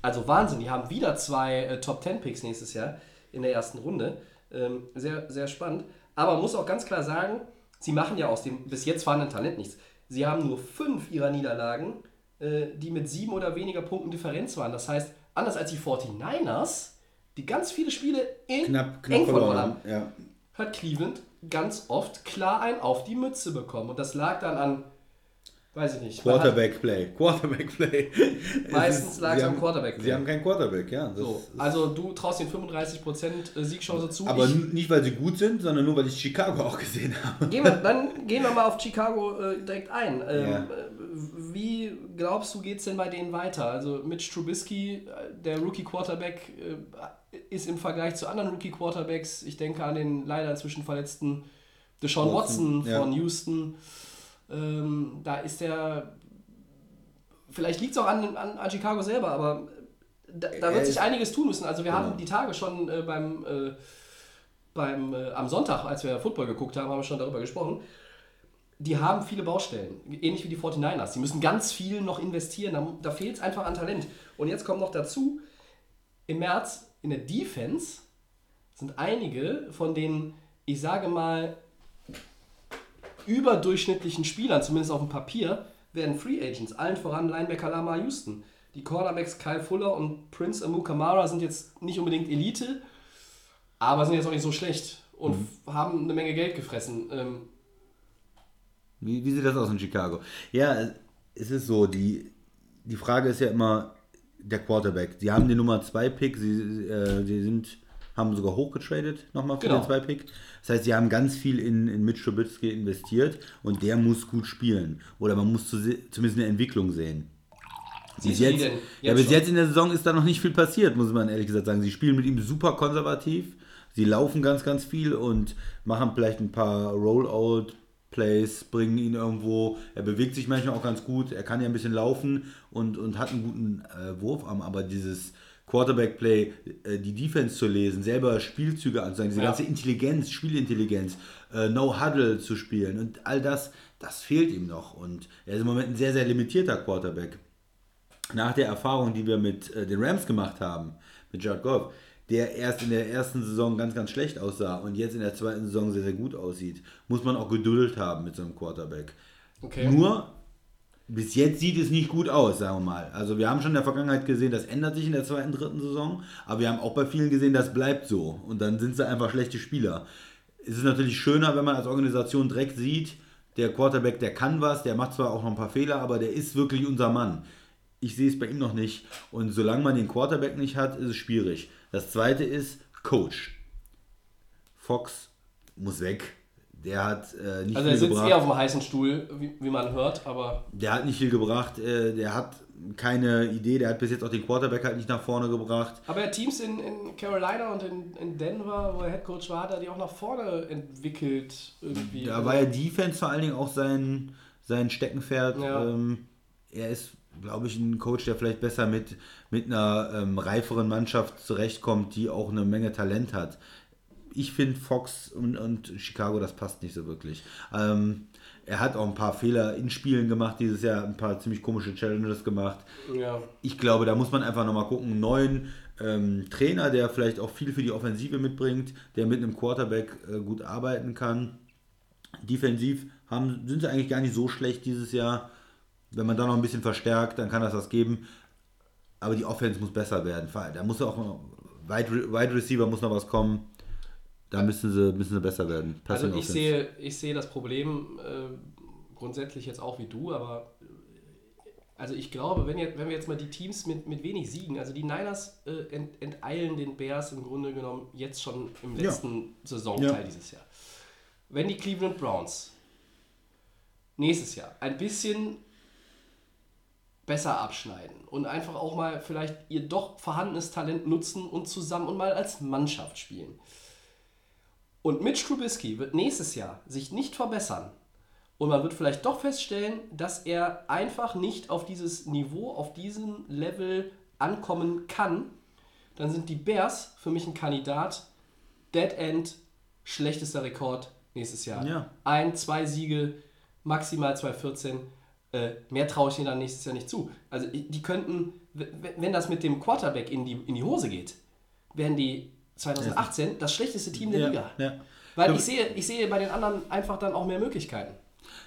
Also Wahnsinn, die haben wieder zwei äh, Top 10 Picks nächstes Jahr in der ersten Runde. Ähm, sehr, sehr spannend. Aber man muss auch ganz klar sagen, sie machen ja aus dem bis jetzt vorhandenen Talent nichts. Sie haben nur fünf ihrer Niederlagen, äh, die mit sieben oder weniger Punkten Differenz waren. Das heißt, anders als die 49ers, die ganz viele Spiele in Knapp, knapp eng verloren haben. Ja. hat Cleveland ganz oft klar ein auf die Mütze bekommen. Und das lag dann an, weiß ich nicht. Quarterback Play. Quarterback Play. Es Meistens ist- lag's sie am Quarterback Play. Sie haben keinen Quarterback, ja. So, also du traust den 35% Siegchance zu. aber ich, nicht, weil sie gut sind, sondern nur, weil ich Chicago auch gesehen habe. gehen wir, dann gehen wir mal auf Chicago äh, direkt ein. Ähm, Ja. äh, Wie glaubst du, geht es denn bei denen weiter? Also Mitch Trubisky, äh, der Rookie-Quarterback, äh, ist im Vergleich zu anderen Rookie-Quarterbacks, ich denke an den leider inzwischen verletzten Deshaun Watson, Watson, ja. von Houston, ähm, da ist der, vielleicht liegt es auch an, an, an Chicago selber, aber da, da wird sich einiges tun müssen. Also wir Genau. haben die Tage schon äh, beim, äh, beim äh, am Sonntag, als wir Football geguckt haben, haben wir schon darüber gesprochen. Die haben viele Baustellen, ähnlich wie die 49ers. Die müssen ganz viel noch investieren, da, da fehlt es einfach an Talent. Und jetzt kommt noch dazu, im März in der Defense sind einige von den, ich sage mal, überdurchschnittlichen Spielern, zumindest auf dem Papier, werden Free Agents, allen voran Linebacker Lamar Houston. Die Cornerbacks Kyle Fuller und Prince Amukamara sind jetzt nicht unbedingt Elite, aber sind jetzt auch nicht so schlecht und f- haben eine Menge Geld gefressen. Ähm, Wie, wie sieht das aus in Chicago? Ja, es ist so, die, die Frage ist ja immer der Quarterback. Sie haben den Nummer 2 Pick, sie, äh, sie sind, haben sogar hochgetradet nochmal für Genau. den 2 Pick. Das heißt, sie haben ganz viel in, in Mitch Trubisky investiert und der muss gut spielen. Oder man muss zu, zumindest eine Entwicklung sehen. Bis jetzt, denn ja, jetzt bis schon? jetzt in der Saison ist da noch nicht viel passiert, muss man ehrlich gesagt sagen. Sie spielen mit ihm super konservativ. Sie laufen ganz, ganz viel und machen vielleicht ein paar Rollout-Plays, bringen ihn irgendwo. Er bewegt sich manchmal auch ganz gut. Er kann ja ein bisschen laufen und, und hat einen guten äh, Wurfarm. Aber dieses Quarterback-Play, äh, die Defense zu lesen, selber Spielzüge anzuzeigen, diese Ja. ganze Intelligenz, Spielintelligenz, äh, No-Huddle zu spielen und all das, das fehlt ihm noch. Und er ist im Moment ein sehr, sehr limitierter Quarterback nach der Erfahrung, die wir mit äh, den Rams gemacht haben, mit Jared Goff, der erst in der ersten Saison ganz, ganz schlecht aussah und jetzt in der zweiten Saison sehr, sehr gut aussieht, muss man auch Geduld haben mit so einem Quarterback. Okay. Nur, bis jetzt sieht es nicht gut aus, sagen wir mal. Also wir haben schon in der Vergangenheit gesehen, das ändert sich in der zweiten, dritten Saison, aber wir haben auch bei vielen gesehen, das bleibt so und dann sind sie einfach schlechte Spieler. Es ist natürlich schöner, wenn man als Organisation direkt sieht, der Quarterback, der kann was, der macht zwar auch noch ein paar Fehler, aber der ist wirklich unser Mann. Ich sehe es bei ihm noch nicht. Und solange man den Quarterback nicht hat, ist es schwierig. Das zweite ist Coach. Fox muss weg. Der hat äh, nicht also er viel sitzt gebracht. eher auf dem heißen Stuhl, wie, wie man hört, aber Der hat nicht viel gebracht. Äh, der hat keine Idee. Der hat bis jetzt auch den Quarterback halt nicht nach vorne gebracht. Aber er Teams in, in Carolina und in, in Denver, wo er Headcoach war, hat er die auch nach vorne entwickelt. Irgendwie. Da war ja Defense vor allen Dingen auch sein, sein Steckenpferd. Ja. Ähm, er ist, glaube ich, ein Coach, der vielleicht besser mit, mit einer ähm, reiferen Mannschaft zurechtkommt, die auch eine Menge Talent hat. Ich finde Fox und, und Chicago, das passt nicht so wirklich. Ähm, Er hat auch ein paar Fehler in Spielen gemacht dieses Jahr, ein paar ziemlich komische Challenges gemacht. Ja. Ich glaube, da muss man einfach nochmal gucken. Einen neuen ähm, Trainer, der vielleicht auch viel für die Offensive mitbringt, der mit einem Quarterback äh, gut arbeiten kann. Defensiv haben, sind sie eigentlich gar nicht so schlecht dieses Jahr. Wenn man da noch ein bisschen verstärkt, dann kann das was geben. Aber die Offense muss besser werden. Da muss auch noch, Wide, Wide Receiver muss noch was kommen. Da müssen sie, müssen sie besser werden. Also ich Offense. sehe, ich sehe das Problem äh, grundsätzlich jetzt auch wie du, aber äh, also ich glaube, wenn, jetzt, wenn wir jetzt mal die Teams mit, mit wenig Siegen, also die Niners äh, ent, enteilen den Bears im Grunde genommen jetzt schon im Ja. letzten Saisonteil Ja. dieses Jahr. Wenn die Cleveland Browns nächstes Jahr ein bisschen besser abschneiden und einfach auch mal vielleicht ihr doch vorhandenes Talent nutzen und zusammen und mal als Mannschaft spielen. Und Mitch Trubisky wird nächstes Jahr sich nicht verbessern. Und man wird vielleicht doch feststellen, dass er einfach nicht auf dieses Niveau, auf diesen Level ankommen kann. Dann sind die Bears für mich ein Kandidat. Dead End, schlechtester Rekord nächstes Jahr. Ja. Ein, zwei Siege, maximal 2,14. Äh, mehr traue ich ihnen dann nächstes Jahr nicht zu. Also die könnten, wenn das mit dem Quarterback in die, in die Hose geht, werden die 2018 das schlechteste Team der ja, Liga. ja. Weil ich sehe, ich sehe bei den anderen einfach dann auch mehr Möglichkeiten.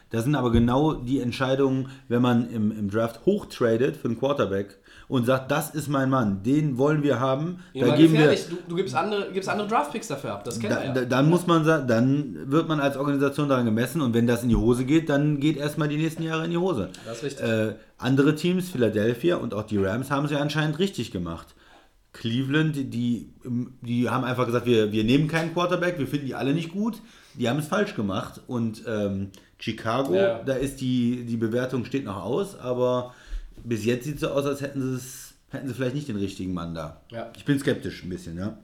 Das sind aber genau die Entscheidungen, wenn man im, im Draft hochtradet für einen Quarterback und sagt, das ist mein Mann, den wollen wir haben. Immer da geben wir. Du, du gibst andere, gibst andere Draftpicks dafür ab. Das kennen da, wir ja. da, dann muss man sagen, dann wird man als Organisation daran gemessen und wenn das in die Hose geht, dann geht erstmal die nächsten Jahre in die Hose. Das ist richtig. Äh, andere Teams, Philadelphia und auch die Rams, haben sie anscheinend richtig gemacht. Cleveland, die, die haben einfach gesagt, wir, wir nehmen keinen Quarterback, wir finden die alle nicht gut. Die haben es falsch gemacht. Und ähm, Chicago, Ja. da ist die, die Bewertung steht noch aus, aber bis jetzt sieht es so aus, als hätten sie es, hätten sie vielleicht nicht den richtigen Mann da. Ja. Ich bin skeptisch ein bisschen, ja.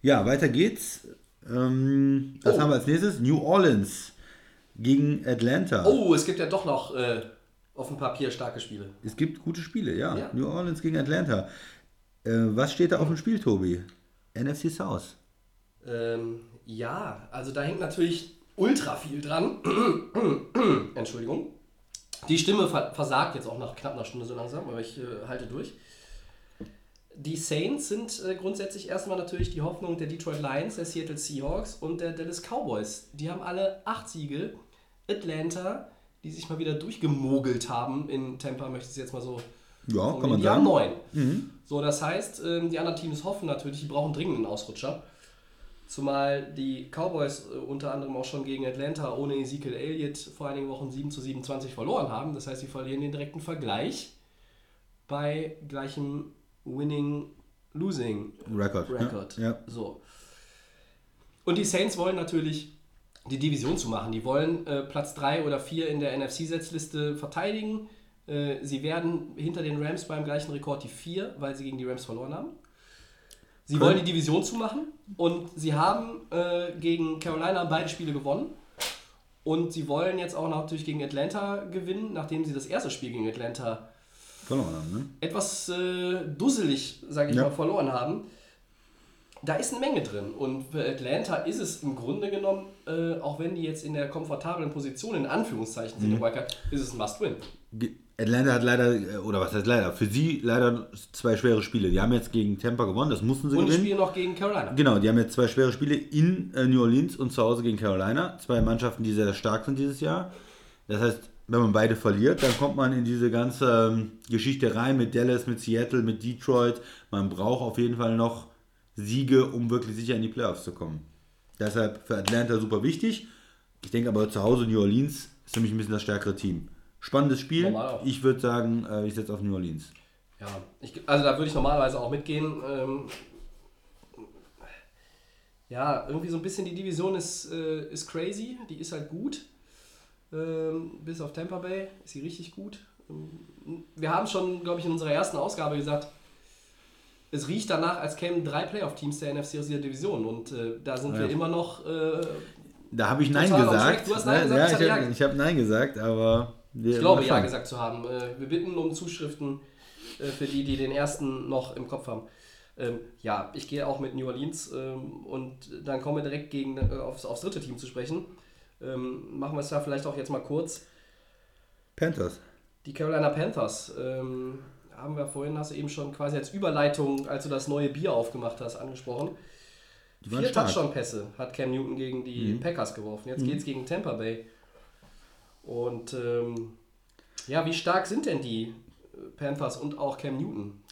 Ja, weiter geht's. Ähm, was Oh. haben wir als nächstes? New Orleans gegen Atlanta. Oh, es gibt ja doch noch äh, auf dem Papier starke Spiele. Es gibt gute Spiele, ja. Ja. New Orleans gegen Atlanta. Äh, was steht da auf dem Spiel, Tobi? NFC South. Ähm, ja, also da hängt natürlich ultra viel dran. Entschuldigung. Die Stimme ver versagt jetzt auch nach knapp einer Stunde so langsam, aber ich äh, halte durch. Die Saints sind äh, grundsätzlich erstmal natürlich die Hoffnung der Detroit Lions, der Seattle Seahawks und der Dallas Cowboys. Die haben alle acht Siege. Atlanta, die sich mal wieder durchgemogelt haben in Tampa, möchte ich es jetzt mal so Ja, kann man die haben sagen. neun. So, das heißt, ähm, die anderen Teams hoffen natürlich, die brauchen dringend einen Ausrutscher. Zumal die Cowboys äh, unter anderem auch schon gegen Atlanta ohne Ezekiel Elliott vor einigen Wochen 7 zu 27 verloren haben. Das heißt, sie verlieren den direkten Vergleich bei gleichem Winning-Losing Record. Record. Ja, ja. So. Und die Saints wollen natürlich die Division zu machen. Die wollen äh, Platz 3 oder 4 in der NFC-Setzliste verteidigen. Äh, sie werden hinter den Rams beim gleichen Rekord die 4, weil sie gegen die Rams verloren haben. Sie wollen die Division zumachen und sie haben äh, gegen Carolina beide Spiele gewonnen. Und sie wollen jetzt auch natürlich gegen Atlanta gewinnen, nachdem sie das erste Spiel gegen Atlanta Verloren haben, ne? etwas äh, dusselig, sage ich Ja. mal, verloren haben. Da ist eine Menge drin. Und für Atlanta ist es im Grunde genommen, äh, auch wenn die jetzt in der komfortablen Position in Anführungszeichen sind, Mhm. Wildcard, ist es ein Must-Win. Atlanta hat leider, äh, oder was heißt leider, für sie leider zwei schwere Spiele. Die haben jetzt gegen Tampa gewonnen, das mussten sie Und gewinnen. spielen noch gegen Carolina. Genau, die haben jetzt zwei schwere Spiele in äh, New Orleans und zu Hause gegen Carolina. Zwei Mannschaften, die sehr, stark sind dieses Jahr. Das heißt, wenn man beide verliert, dann kommt man in diese ganze ähm, Geschichte rein mit Dallas, mit Seattle, mit Detroit. Man braucht auf jeden Fall noch Siege, um wirklich sicher in die Playoffs zu kommen. Deshalb für Atlanta super wichtig. Ich denke aber zu Hause New Orleans ist für mich ein bisschen das stärkere Team. Spannendes Spiel. Ich würde sagen, äh, ich setze auf New Orleans. Ja, ich, also da würde ich normalerweise auch mitgehen. Ähm, ja, irgendwie so ein bisschen die Division ist, äh, ist crazy, die ist halt gut. Ähm, bis auf Tampa Bay ist sie richtig gut. Wir haben schon, glaube ich, in unserer ersten Ausgabe gesagt, es riecht danach, als kämen drei Playoff-Teams der NFC aus dieser Division. Und äh, da sind wir Ja. immer noch. Äh, Da habe ich Nein gesagt. Du hast Nein Ne? gesagt, ja, ich ich habe hab Nein gesagt, aber. Wir- ich glaube, ja gesagt zu haben. Äh, wir bitten um Zuschriften äh, für die, die den ersten noch im Kopf haben. Ähm, ja, ich gehe auch mit New Orleans ähm, und dann kommen wir direkt gegen, äh, aufs, aufs dritte Team zu sprechen. Ähm, machen wir es da vielleicht auch jetzt mal kurz. Panthers. Die Carolina Panthers haben wir vorhin, hast du eben schon quasi als Überleitung, als du das neue Bier aufgemacht hast, angesprochen. Vier. Touchdown-Pässe hat Cam Newton gegen die Mhm. Packers geworfen. Jetzt geht's gegen Tampa Bay. Und ähm, ja, wie stark sind denn die äh, Panthers und auch Cam Newton?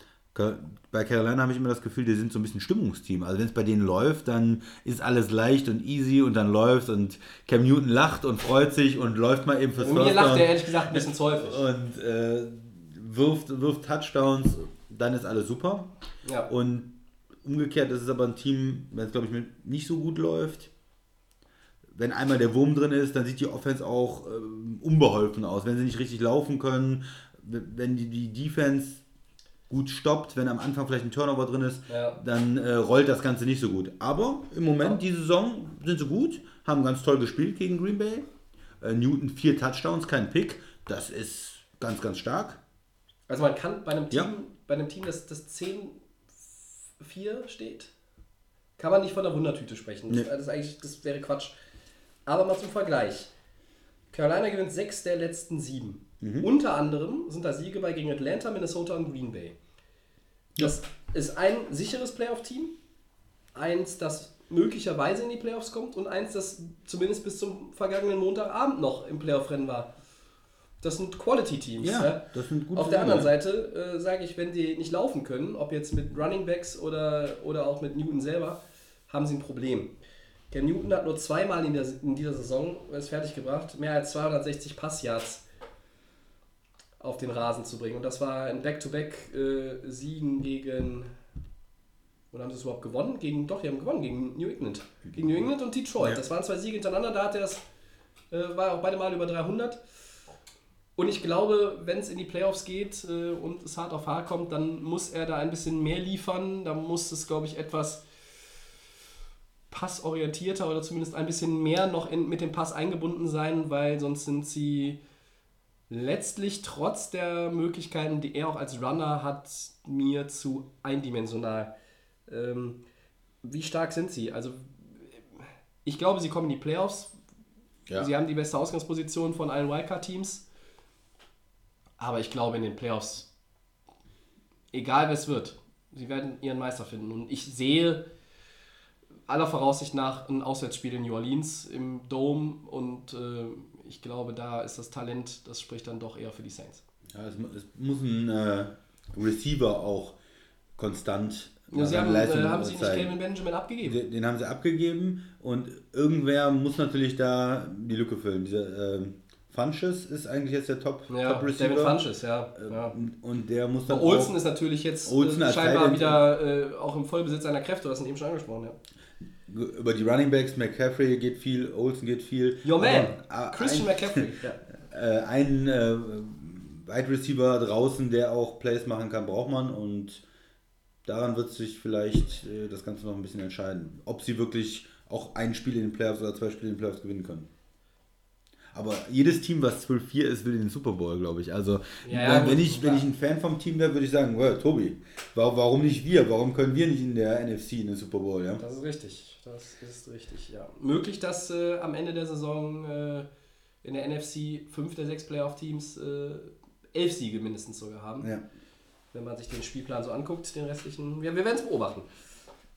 Bei Carolina habe ich immer das Gefühl, die sind so ein bisschen Stimmungsteam. Also wenn es bei denen läuft, dann ist alles leicht und easy und dann läuft und Cam Newton lacht und freut sich und läuft mal eben fürs Und mir lacht der ehrlich gesagt ein bisschen zu häufig. und äh, wirft, wirft Touchdowns, dann ist alles super. Ja. Und umgekehrt ist es aber ein Team, wenn es glaube ich nicht so gut läuft. Wenn einmal der Wurm drin ist, dann sieht die Offense auch ähm, unbeholfen aus. Wenn sie nicht richtig laufen können, wenn die, die Defense gut stoppt, wenn am Anfang vielleicht ein Turnover drin ist, Ja. dann äh, rollt das Ganze nicht so gut. Aber im Moment, die Saison, sind sie gut, haben ganz toll gespielt gegen Green Bay. Äh, Newton vier Touchdowns, kein Pick. Das ist ganz, ganz stark. Also man kann bei einem Team, Ja. bei einem Team, das, das 10-4 steht, kann man nicht von der Wundertüte sprechen. Nee. Das, eigentlich, das wäre Quatsch. Aber mal zum Vergleich. Carolina gewinnt sechs der letzten sieben. Mhm. Unter anderem sind da Siege bei gegen Atlanta, Minnesota und Green Bay. Das ist ein sicheres Playoff-Team, eins, das möglicherweise in die Playoffs kommt und eins, das zumindest bis zum vergangenen Montagabend noch im Playoff-Rennen war. Das sind Quality-Teams. Ja, das sind gute Auf der anderen Seite äh, sage ich, wenn die nicht laufen können, ob jetzt mit Running Backs oder, oder auch mit Newton selber, haben sie ein Problem. Cam Newton hat nur zweimal in, der, in dieser Saison es fertiggebracht, mehr als 260 Passyards auf den Rasen zu bringen. Und das war ein Back-to-Back-Siegen gegen. Oder haben sie es überhaupt gewonnen? Gegen, doch, die haben gewonnen gegen New England. Gegen New England und Detroit. Ja. Das waren zwei Siege hintereinander, da hat er das, äh, war auch beide Mal über 300. Und ich glaube, wenn es in die Playoffs geht äh, und es hart auf hart kommt, dann muss er da ein bisschen mehr liefern. Da muss es, glaube ich, etwas passorientierter oder zumindest ein bisschen mehr noch in, mit dem Pass eingebunden sein, weil sonst sind sie letztlich trotz der Möglichkeiten, die er auch als Runner hat, mir zu eindimensional. Ähm, wie stark sind sie? Also ich glaube, sie kommen in die Playoffs. Ja. Sie haben die beste Ausgangsposition von allen Wildcard-Teams. Aber ich glaube in den Playoffs, egal wer es wird, sie werden ihren Meister finden. Und ich sehe aller Voraussicht nach ein Auswärtsspiel in New Orleans im Dome und äh, ich glaube, da ist das Talent, das spricht dann doch eher für die Saints. Ja, es, es muss ein äh, Receiver auch konstant Ja, sie seine haben, Leistung äh, haben sie nicht zeigen. Calvin Benjamin abgegeben. Den, den haben sie abgegeben und irgendwer muss natürlich da die Lücke füllen. Dieser ähm, Funches ist eigentlich jetzt der Top, Ja, Top Receiver. David Funches, ja. ja. Und, der muss dann Olsen auch, ist natürlich jetzt Olsen äh, scheinbar wieder äh, auch im Vollbesitz seiner Kräfte, du hast ihn eben schon angesprochen. Ja. Über die Running Backs, McCaffrey geht viel, Olsen geht viel. Your man, Aber, Christian ein, McCaffrey. Ja. äh, einen äh, Wide Receiver draußen, der auch Plays machen kann, braucht man und daran wird sich vielleicht äh, das Ganze noch ein bisschen entscheiden, ob sie wirklich auch ein Spiel in den Playoffs oder zwei Spiele in den Playoffs gewinnen können. Aber jedes Team, was 12-4 ist, will in den Super Bowl, glaube ich. Also, Ja, ja, wenn, ich, wenn ich ein Fan vom Team wäre, würde ich sagen, well, Tobi, wa- warum nicht wir? Warum können wir nicht in der NFC in den Super Bowl? Ja? Das ist richtig. Das ist richtig, ja. Möglich, dass äh, am Ende der Saison äh, in der NFC fünf der sechs Playoff-Teams äh, elf Siege mindestens sogar haben. Ja. wenn man sich den Spielplan so anguckt, den restlichen. Wir, wir werden es beobachten.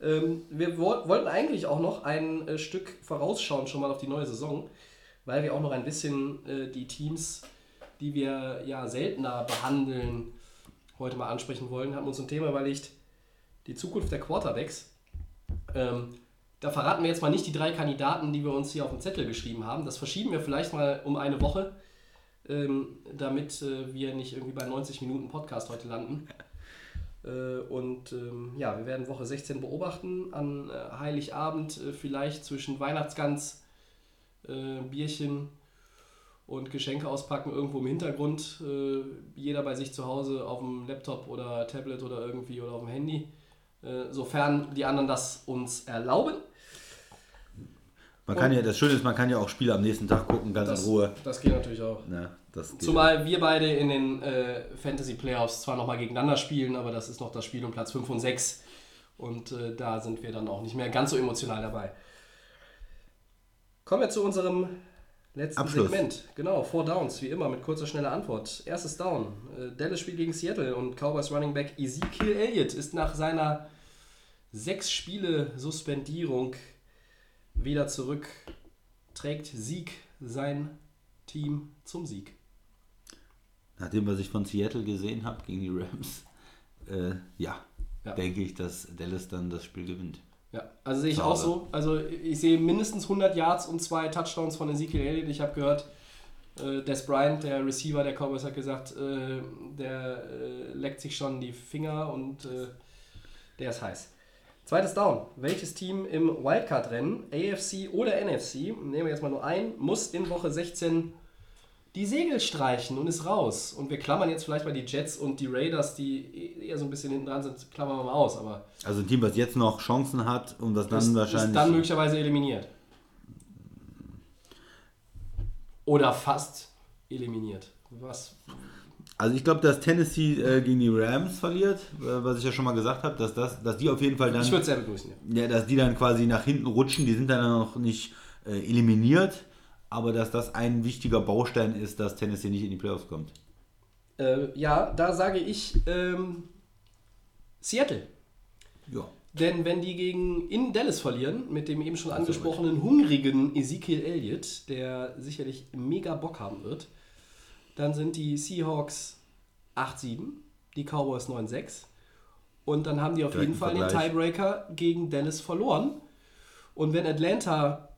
Ähm, wir wo wollten eigentlich auch noch ein äh, Stück vorausschauen schon mal auf die neue Saison, weil wir auch noch ein bisschen äh, die Teams, die wir ja seltener behandeln, heute mal ansprechen wollen. Haben uns ein Thema überlegt, die Zukunft der Quarterbacks. Ähm, da verraten wir jetzt mal nicht die drei Kandidaten, die wir uns hier auf dem Zettel geschrieben haben. Das verschieben wir vielleicht mal um eine Woche, ähm, damit äh, wir nicht irgendwie bei 90 Minuten Podcast heute landen. Äh, und ähm, ja, wir werden Woche 16 beobachten. An äh, Heiligabend äh, vielleicht zwischen Weihnachtsgans, äh, Bierchen und Geschenke auspacken irgendwo im Hintergrund. Äh, jeder bei sich zu Hause auf dem Laptop oder Tablet oder irgendwie oder auf dem Handy. Äh, sofern die anderen das uns erlauben. Man kann ja, das Schöne ist, man kann ja auch Spiele am nächsten Tag gucken, ganz Das, in Ruhe. das geht natürlich auch. Ja, das geht. Zumal wir beide in den äh, Fantasy Playoffs zwar nochmal gegeneinander spielen, aber das ist noch das Spiel um Platz 5 und 6. Und äh, da sind wir dann auch nicht mehr ganz so emotional dabei. Kommen wir zu unserem letzten Abschluss. Segment. Genau, Four Downs, wie immer, mit kurzer, schneller Antwort. Erstes Down. Äh, Dallas spielt gegen Seattle und Cowboys Running Back Ezekiel Elliott ist nach seiner sechs Spiele Suspendierung wieder zurück. Trägt Sieg sein Team zum Sieg. Nachdem, was ich von Seattle gesehen habe gegen die Rams, äh, ja, Ja. denke ich, dass Dallas dann das Spiel gewinnt. Ja, also sehe ich auch so. Also ich sehe mindestens 100 Yards und zwei Touchdowns von Ezekiel Elliott. Ich habe gehört, äh, Des Bryant, der Receiver der Cowboys, hat gesagt, äh, der äh, leckt sich schon die Finger und äh, der ist heiß. Zweites Down. Welches Team im Wildcard-Rennen, AFC oder NFC, nehmen wir jetzt mal nur ein, muss in Woche 16 die Segel streichen und ist raus. Und wir klammern jetzt vielleicht mal die Jets und die Raiders, die eher so ein bisschen hinten dran sind, klammern wir mal aus. Aber Also ein Team, was jetzt noch Chancen hat und was dann ist, wahrscheinlich. ist dann möglicherweise eliminiert. Oder fast eliminiert. Was? also ich glaube, dass Tennessee äh, gegen die Rams verliert, äh, was ich ja schon mal gesagt habe, dass, das, dass die auf jeden Fall dann. Ich würde es sehr begrüßen. Ja. Ja, dass die dann quasi nach hinten rutschen, die sind dann noch nicht äh, eliminiert, aber dass das ein wichtiger Baustein ist, dass Tennessee nicht in die Playoffs kommt. Äh, ja, da sage ich ähm, Seattle. Ja. Denn wenn die gegen in Dallas verlieren, mit dem eben schon angesprochenen hungrigen Ezekiel Elliott, der sicherlich mega Bock haben wird, dann sind die Seahawks 8-7, die Cowboys 9-6 und dann haben die auf Direkten jeden Fall den Vergleich. Tiebreaker gegen Dallas verloren. Und wenn Atlanta,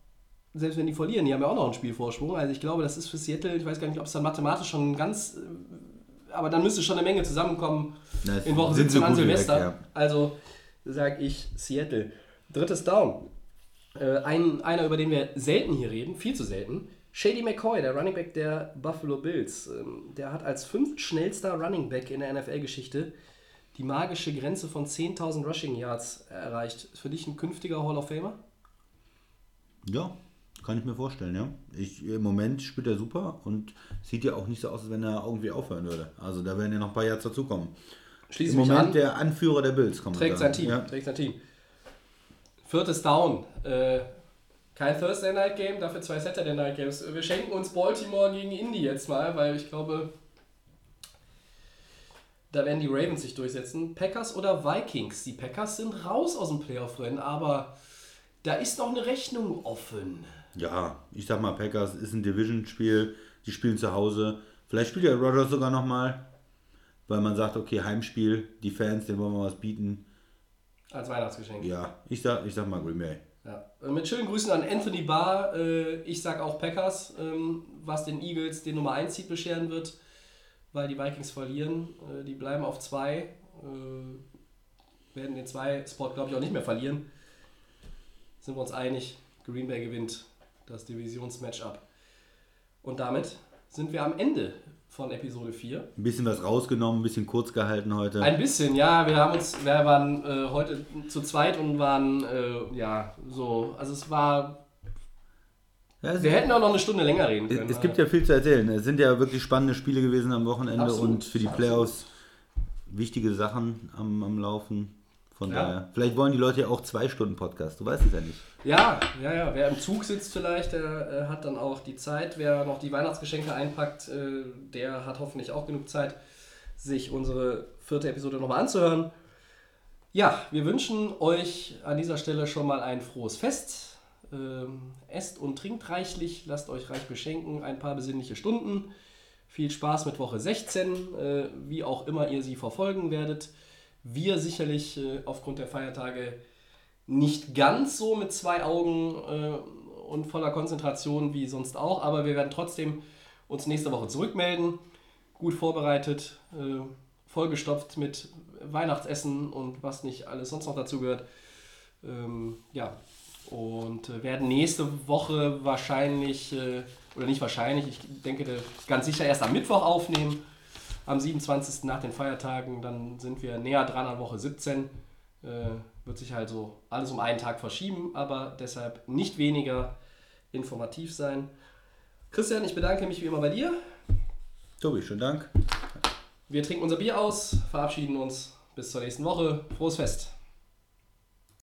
selbst wenn die verlieren, die haben ja auch noch einen Spielvorsprung, also ich glaube, das ist für Seattle, ich weiß gar nicht, ob es dann mathematisch schon ganz, aber dann müsste schon eine Menge zusammenkommen Na, in Woche sind 17 so an wie weg, Silvester. ja. Also sage ich Seattle. Drittes Down. Äh, ein, einer, über den wir selten hier reden, viel zu selten. Shady McCoy, der Running Back der Buffalo Bills. Ähm, der hat als fünf schnellster Running Back in der NFL-Geschichte die magische Grenze von 10.000 Rushing Yards erreicht. Ist für dich ein künftiger Hall of Famer? Ja, kann ich mir vorstellen, ja. Ich, Im Moment spielt er super und sieht ja auch nicht so aus, als wenn er irgendwie aufhören würde. Also da werden ja noch ein paar Jahre dazukommen. Schließe Im Moment an. der Anführer der Bills kommt. Trägt sein Team. Ja. Trägt sein Team. Viertes Down. Äh, kein Thursday Night Game, dafür zwei Saturday Night Games. Wir schenken uns Baltimore gegen Indy jetzt mal, weil ich glaube, da werden die Ravens sich durchsetzen. Packers oder Vikings? Die Packers sind raus aus dem Playoff-Rennen, aber da ist noch eine Rechnung offen. Ja, ich sag mal, Packers ist ein Division-Spiel, die spielen zu Hause. Vielleicht spielt ja Rogers sogar nochmal, weil man sagt, okay, Heimspiel, die Fans, denen wollen wir was bieten. Als Weihnachtsgeschenk. Ja, ich sag, ich sag mal Green Bay. Ja. Äh, Mit schönen Grüßen an Anthony Barr. Äh, Ich sag auch Packers, ähm, was den Eagles den Nummer 1 Seed bescheren wird, weil die Vikings verlieren. Äh, Die bleiben auf 2, werden den 2-Spot, glaube ich, auch nicht mehr verlieren. Sind wir uns einig, Green Bay gewinnt das Divisionsmatchup. Und damit sind wir am Ende von Episode 4. Ein bisschen was rausgenommen, ein bisschen kurz gehalten heute. Ein bisschen, ja. Wir haben uns, wir waren äh, heute zu zweit und waren, äh, ja, so, also es war ja, Wir hätten auch noch eine Stunde länger reden können. es gibt ja viel zu erzählen. Es sind ja wirklich spannende Spiele gewesen am Wochenende Absolut, und für die. Playoffs wichtige Sachen am, am Laufen. Von Ja. daher. Vielleicht wollen die Leute ja auch zwei Stunden Podcast. Du weißt es ja nicht. Ja, ja, ja. Wer im Zug sitzt vielleicht, der äh, hat dann auch die Zeit. Wer noch die Weihnachtsgeschenke einpackt, äh, der hat hoffentlich auch genug Zeit, sich unsere vierte Episode nochmal anzuhören. Ja, wir wünschen euch an dieser Stelle schon mal ein frohes Fest. Ähm, esst und trinkt reichlich, lasst euch reich beschenken, ein paar besinnliche Stunden. Viel Spaß mit Woche 16, äh, wie auch immer ihr sie verfolgen werdet. Wir sicherlich äh, aufgrund der Feiertage nicht ganz so mit zwei Augen äh, und voller Konzentration wie sonst auch, aber wir werden trotzdem uns nächste Woche zurückmelden. Gut vorbereitet, äh, vollgestopft mit Weihnachtsessen und was nicht alles sonst noch dazu gehört. Ähm, ja, und äh, werden nächste Woche wahrscheinlich, äh, oder nicht wahrscheinlich, ich denke ganz sicher erst am Mittwoch aufnehmen, am 27. nach den Feiertagen, dann sind wir näher dran an Woche 17. Äh, wird sich halt so alles um einen Tag verschieben, aber deshalb nicht weniger informativ sein. Christian, ich bedanke mich wie immer bei dir. Tobi, schönen Dank. Wir trinken unser Bier aus, verabschieden uns bis zur nächsten Woche. Frohes Fest!